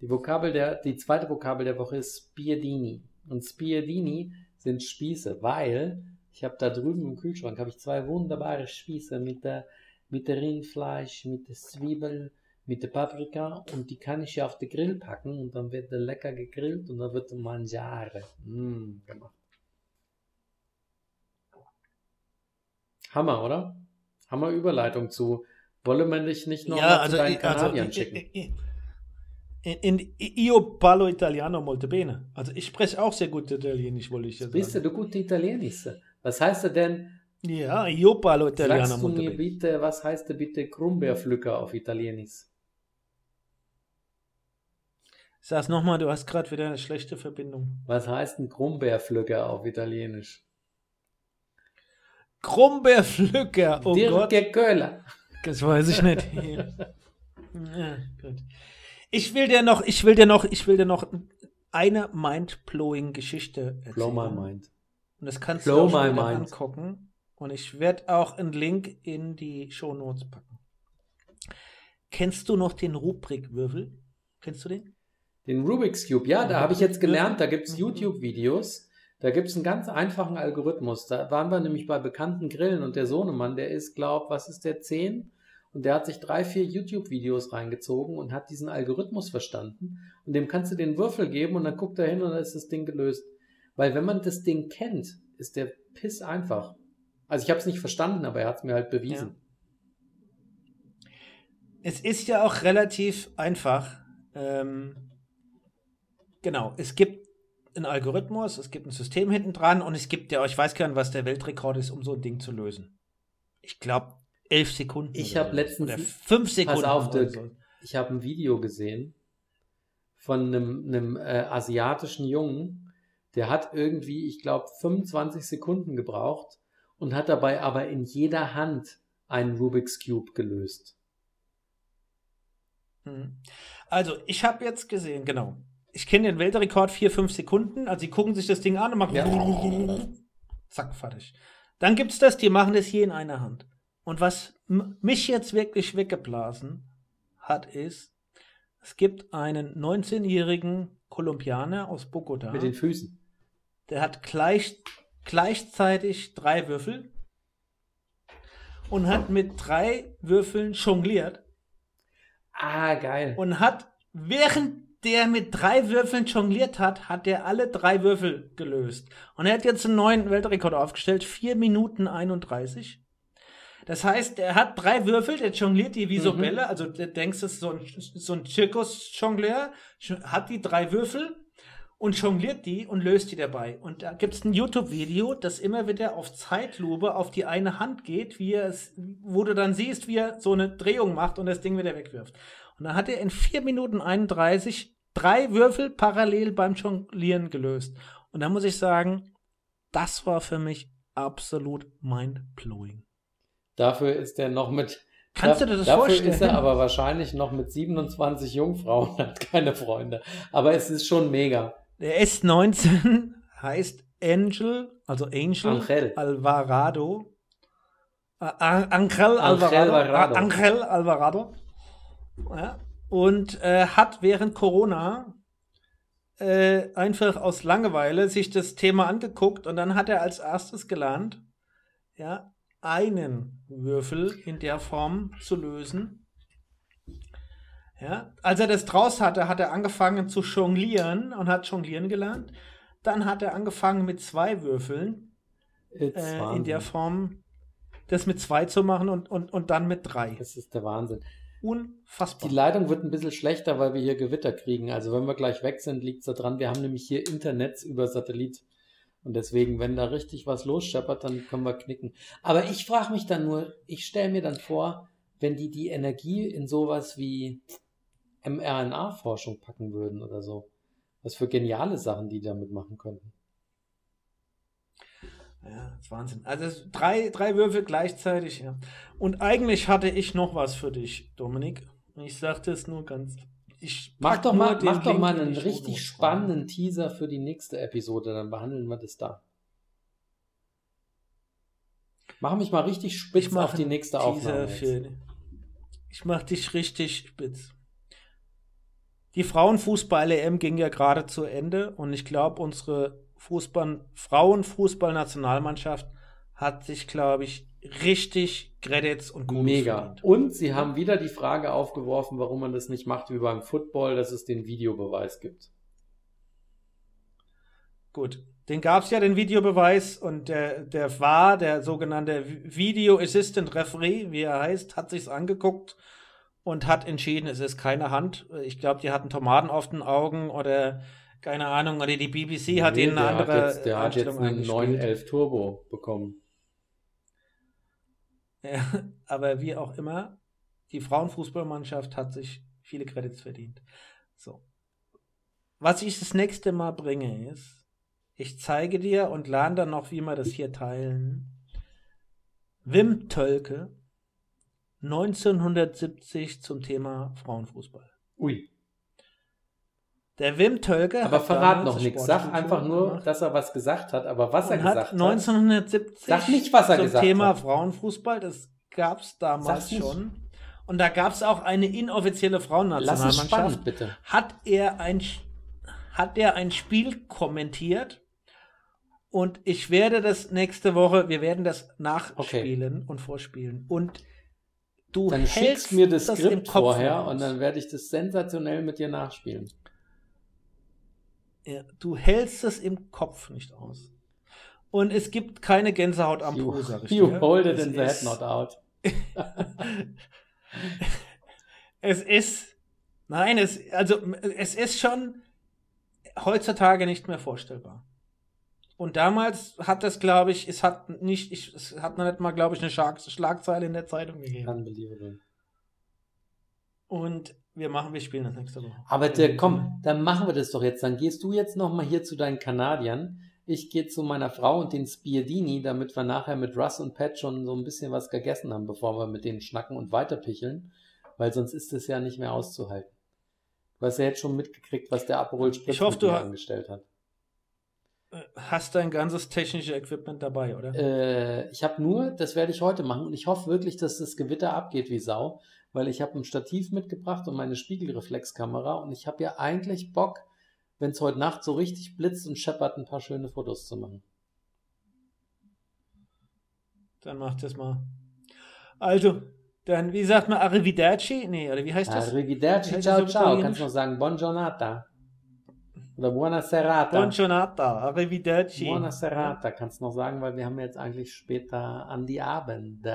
Die, Vokabel der, die zweite Vokabel der Woche ist Spiedini. Und Spiedini sind Spieße, weil ich habe da drüben im Kühlschrank ich zwei wunderbare Spieße mit der, mit der Rindfleisch, mit der Zwiebel, mit der Paprika und die kann ich ja auf den Grill packen und dann wird der lecker gegrillt und dann wird Mangiare mm, gemacht. Hammer, oder? Hammer Überleitung zu wolle man dich nicht noch ja, also, zu deinen also, Kanadiern also, schicken? In, in, io parlo italiano molto bene. Also ich spreche auch sehr gut Italienisch, wollte ich ja sagen. Bist du gut Italienisch? Was heißt er denn? Ja, io parlo italiano Sagst du mir bitte, was heißt der bitte Krummbeerpflücker auf Italienisch? Sag's nochmal, du hast gerade wieder eine schlechte Verbindung. Was heißt ein Krummbeerpflücker auf Italienisch? Krummbeerpflücker, oh Dirke Gott. Köhler. Das weiß ich nicht. ja, gut. Ich will dir noch, ich will dir noch, ich will dir noch eine mind-blowing Geschichte erzählen. Blow my mind. Und das kannst Blow du auch mal angucken. Und ich werde auch einen Link in die Show Notes packen. Kennst du noch den Rubrikwürfel? Kennst du den? Den Rubik's Cube, ja, da habe ich jetzt gelernt, da gibt es YouTube-Videos. Da gibt es einen ganz einfachen Algorithmus. Da waren wir nämlich bei bekannten Grillen und der Sohnemann, der ist, glaub, was ist der, 10? Und der hat sich drei, vier YouTube-Videos reingezogen und hat diesen Algorithmus verstanden. Und dem kannst du den Würfel geben und dann guckt er hin und dann ist das Ding gelöst. Weil wenn man das Ding kennt, ist der Piss einfach. Also ich habe es nicht verstanden, aber er hat es mir halt bewiesen. Ja. Es ist ja auch relativ einfach. Ähm, genau, es gibt einen Algorithmus, es gibt ein System hinten dran und es gibt ja, ich weiß gar nicht, was der Weltrekord ist, um so ein Ding zu lösen. Ich glaube, elf Sekunden. Ich habe letztens. Oder fünf Sekunden. Pass auf, Dirk, so. ich habe ein Video gesehen von einem, einem äh, asiatischen Jungen, der hat irgendwie, ich glaube, 25 Sekunden gebraucht und hat dabei aber in jeder Hand einen Rubik's Cube gelöst. Hm. Also, ich habe jetzt gesehen, genau. Ich kenne den Weltrekord 4, 5 Sekunden. Also sie gucken sich das Ding an und machen. Ja. Zack, fertig. Dann gibt's das, die machen das hier in einer Hand. Und was mich jetzt wirklich weggeblasen hat, ist, es gibt einen 19-jährigen Kolumbianer aus Bogota, Mit den Füßen. der hat gleich, gleichzeitig drei Würfel und hat mit drei Würfeln jongliert Ah, geil. und hat, während der mit drei Würfeln jongliert hat, hat er alle drei Würfel gelöst. Und er hat jetzt einen neuen Weltrekord aufgestellt, 4 Minuten 31. Das heißt, er hat drei Würfel, der jongliert die wie so Mhm. Bälle, also du denkst, es ist so ein, so ein Zirkus-Jongleur, hat die drei Würfel und jongliert die und löst die dabei. Und da gibt es ein YouTube-Video, das immer wieder auf Zeitlupe auf die eine Hand geht, wie er es, wo du dann siehst, wie er so eine Drehung macht und das Ding wieder wegwirft. Und dann hat er in 4 Minuten 31 drei Würfel parallel beim Jonglieren gelöst. Und da muss ich sagen, das war für mich absolut mind-blowing. Dafür ist er noch mit. Kannst da- du dir das dafür vorstellen? ist er aber wahrscheinlich noch mit 27 Jungfrauen, hat keine Freunde. Aber es ist schon mega. Der S19 heißt Angel, also Angel Angel. Alvarado. Äh, An- Angel Angel Alvarado. Alvarado. Äh, Angel Alvarado. Ja. Und äh, hat während Corona äh, einfach aus Langeweile sich das Thema angeguckt und dann hat er als erstes gelernt, ja, einen Würfel in der Form zu lösen. Ja, als er das draus hatte, hat er angefangen zu jonglieren und hat jonglieren gelernt. Dann hat er angefangen mit zwei Würfeln It's äh, in der Form, das mit zwei zu machen und, und, und dann mit drei. Das ist der Wahnsinn. Unfassbar. Die Leitung wird ein bisschen schlechter, weil wir hier Gewitter kriegen. Also wenn wir gleich weg sind, liegt es daran, wir haben nämlich hier Internet über Satellit. Und deswegen, wenn da richtig was losscheppert, dann können wir knicken. Aber ich frage mich dann nur, ich stelle mir dann vor, wenn die die Energie in sowas wie mRNA-Forschung packen würden oder so. Was für geniale Sachen die damit machen könnten. Ja, das ist Wahnsinn. Also drei, drei Würfel gleichzeitig, ja. Und eigentlich hatte ich noch was für dich, Dominik. Ich sagte es nur ganz. Ich Mach doch mal, mach doch mal in einen richtig spannenden Teaser für die nächste Episode, dann behandeln wir das da. Mach mich mal richtig spitz Ich auf die nächste Teaser Aufnahme. Für, ich mach dich richtig spitz. Die Frauenfußball-EM ging ja gerade zu Ende und ich glaube, unsere Fußball Frauenfußball-Nationalmannschaft hat sich, glaube ich, richtig Credits und Gutes Mega. verdient. Und sie haben wieder die Frage aufgeworfen, warum man das nicht macht wie beim Football, dass es den Videobeweis gibt. Gut, den gab es ja, den Videobeweis, und der, der war, der sogenannte Video Assistant Referee, wie er heißt, hat sich's angeguckt und hat entschieden, es ist keine Hand. Ich glaube, die hatten Tomaten auf den Augen oder keine Ahnung, oder die BBC hat Nee, ihnen eine der andere hat jetzt, der hat jetzt einen eingespielt. 911 Turbo bekommen. Ja, aber wie auch immer, die Frauenfußballmannschaft hat sich viele Credits verdient. So. Was ich das nächste Mal bringe ist, ich zeige dir und lerne dann noch, wie wir das hier teilen. Wim Tölke, 1970 zum Thema Frauenfußball. Ui. Der Wim Tölke Aber hat verrat noch das nichts. Sag einfach nur, gemacht dass er was gesagt hat. Aber was er und hat gesagt hat. 1970 Sag nicht, was er zum gesagt Thema hat. Frauenfußball, das gab es damals schon. Und da gab es auch eine inoffizielle Frauennationalmannschaft. spannend, bitte. Hat er ein hat er ein Spiel kommentiert und ich werde das nächste Woche, wir werden das nachspielen und vorspielen und du Dann hältst schickst mir das im Skript Kopf vorher und dann werde ich das sensationell mit dir nachspielen. Ja, du hältst es im Kopf nicht aus. Und es gibt keine Gänsehaut am You, Po, sag ich you hold it in the head not out. es ist, nein, es, also, es ist schon heutzutage nicht mehr vorstellbar. Und damals hat das, glaube ich, es hat nicht, ich, es hat noch nicht mal, glaube ich, eine Schlag, Schlagzeile in der Zeitung gegeben. Unbelievable. Und wir machen, wir spielen das nächste Woche. Aber der, komm, dann machen wir das doch jetzt. Dann gehst du jetzt nochmal hier zu deinen Kanadiern. Ich gehe zu meiner Frau und den Spiedini, damit wir nachher mit Russ und Pat schon so ein bisschen was gegessen haben, bevor wir mit denen schnacken und weiterpicheln. Weil sonst ist es ja nicht mehr auszuhalten. Du hast ja jetzt schon mitgekriegt, was der Aperol Spritz hoffe, mit angestellt hat. Hast dein ganzes technische Equipment dabei, oder? Äh, ich habe nur, das werde ich heute machen und ich hoffe wirklich, dass das Gewitter abgeht wie Sau, weil ich habe ein Stativ mitgebracht und meine Spiegelreflexkamera und ich habe ja eigentlich Bock, wenn es heute Nacht so richtig blitzt und scheppert, ein paar schöne Fotos zu machen. Dann mach das mal. Also, dann, wie sagt man, Arrivederci? Nee, oder wie heißt das? Arrivederci, Heißt ciao, das ciao. Italienisch? Kannst du noch sagen Buongiornata. Oder Buona serata. Buongiornata, Arrivederci. Buona serata kannst du noch sagen, weil wir haben jetzt eigentlich später an die Abend.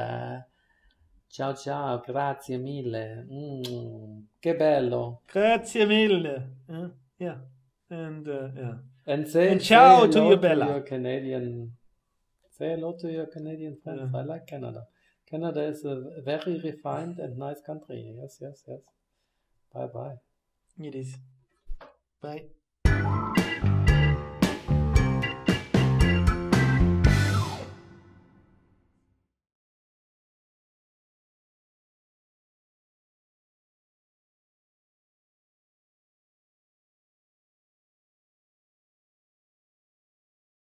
Ciao, ciao, grazie mille. Mm, che bello. Grazie mille. Ja, ja. And, uh, yeah. And say, And ciao say to your Bella. your Canadian. Say hello to your Canadian friends. Yeah. I like Canada. Canada is a very refined and nice country. Yes, yes, yes. Bye bye. It is. Bye.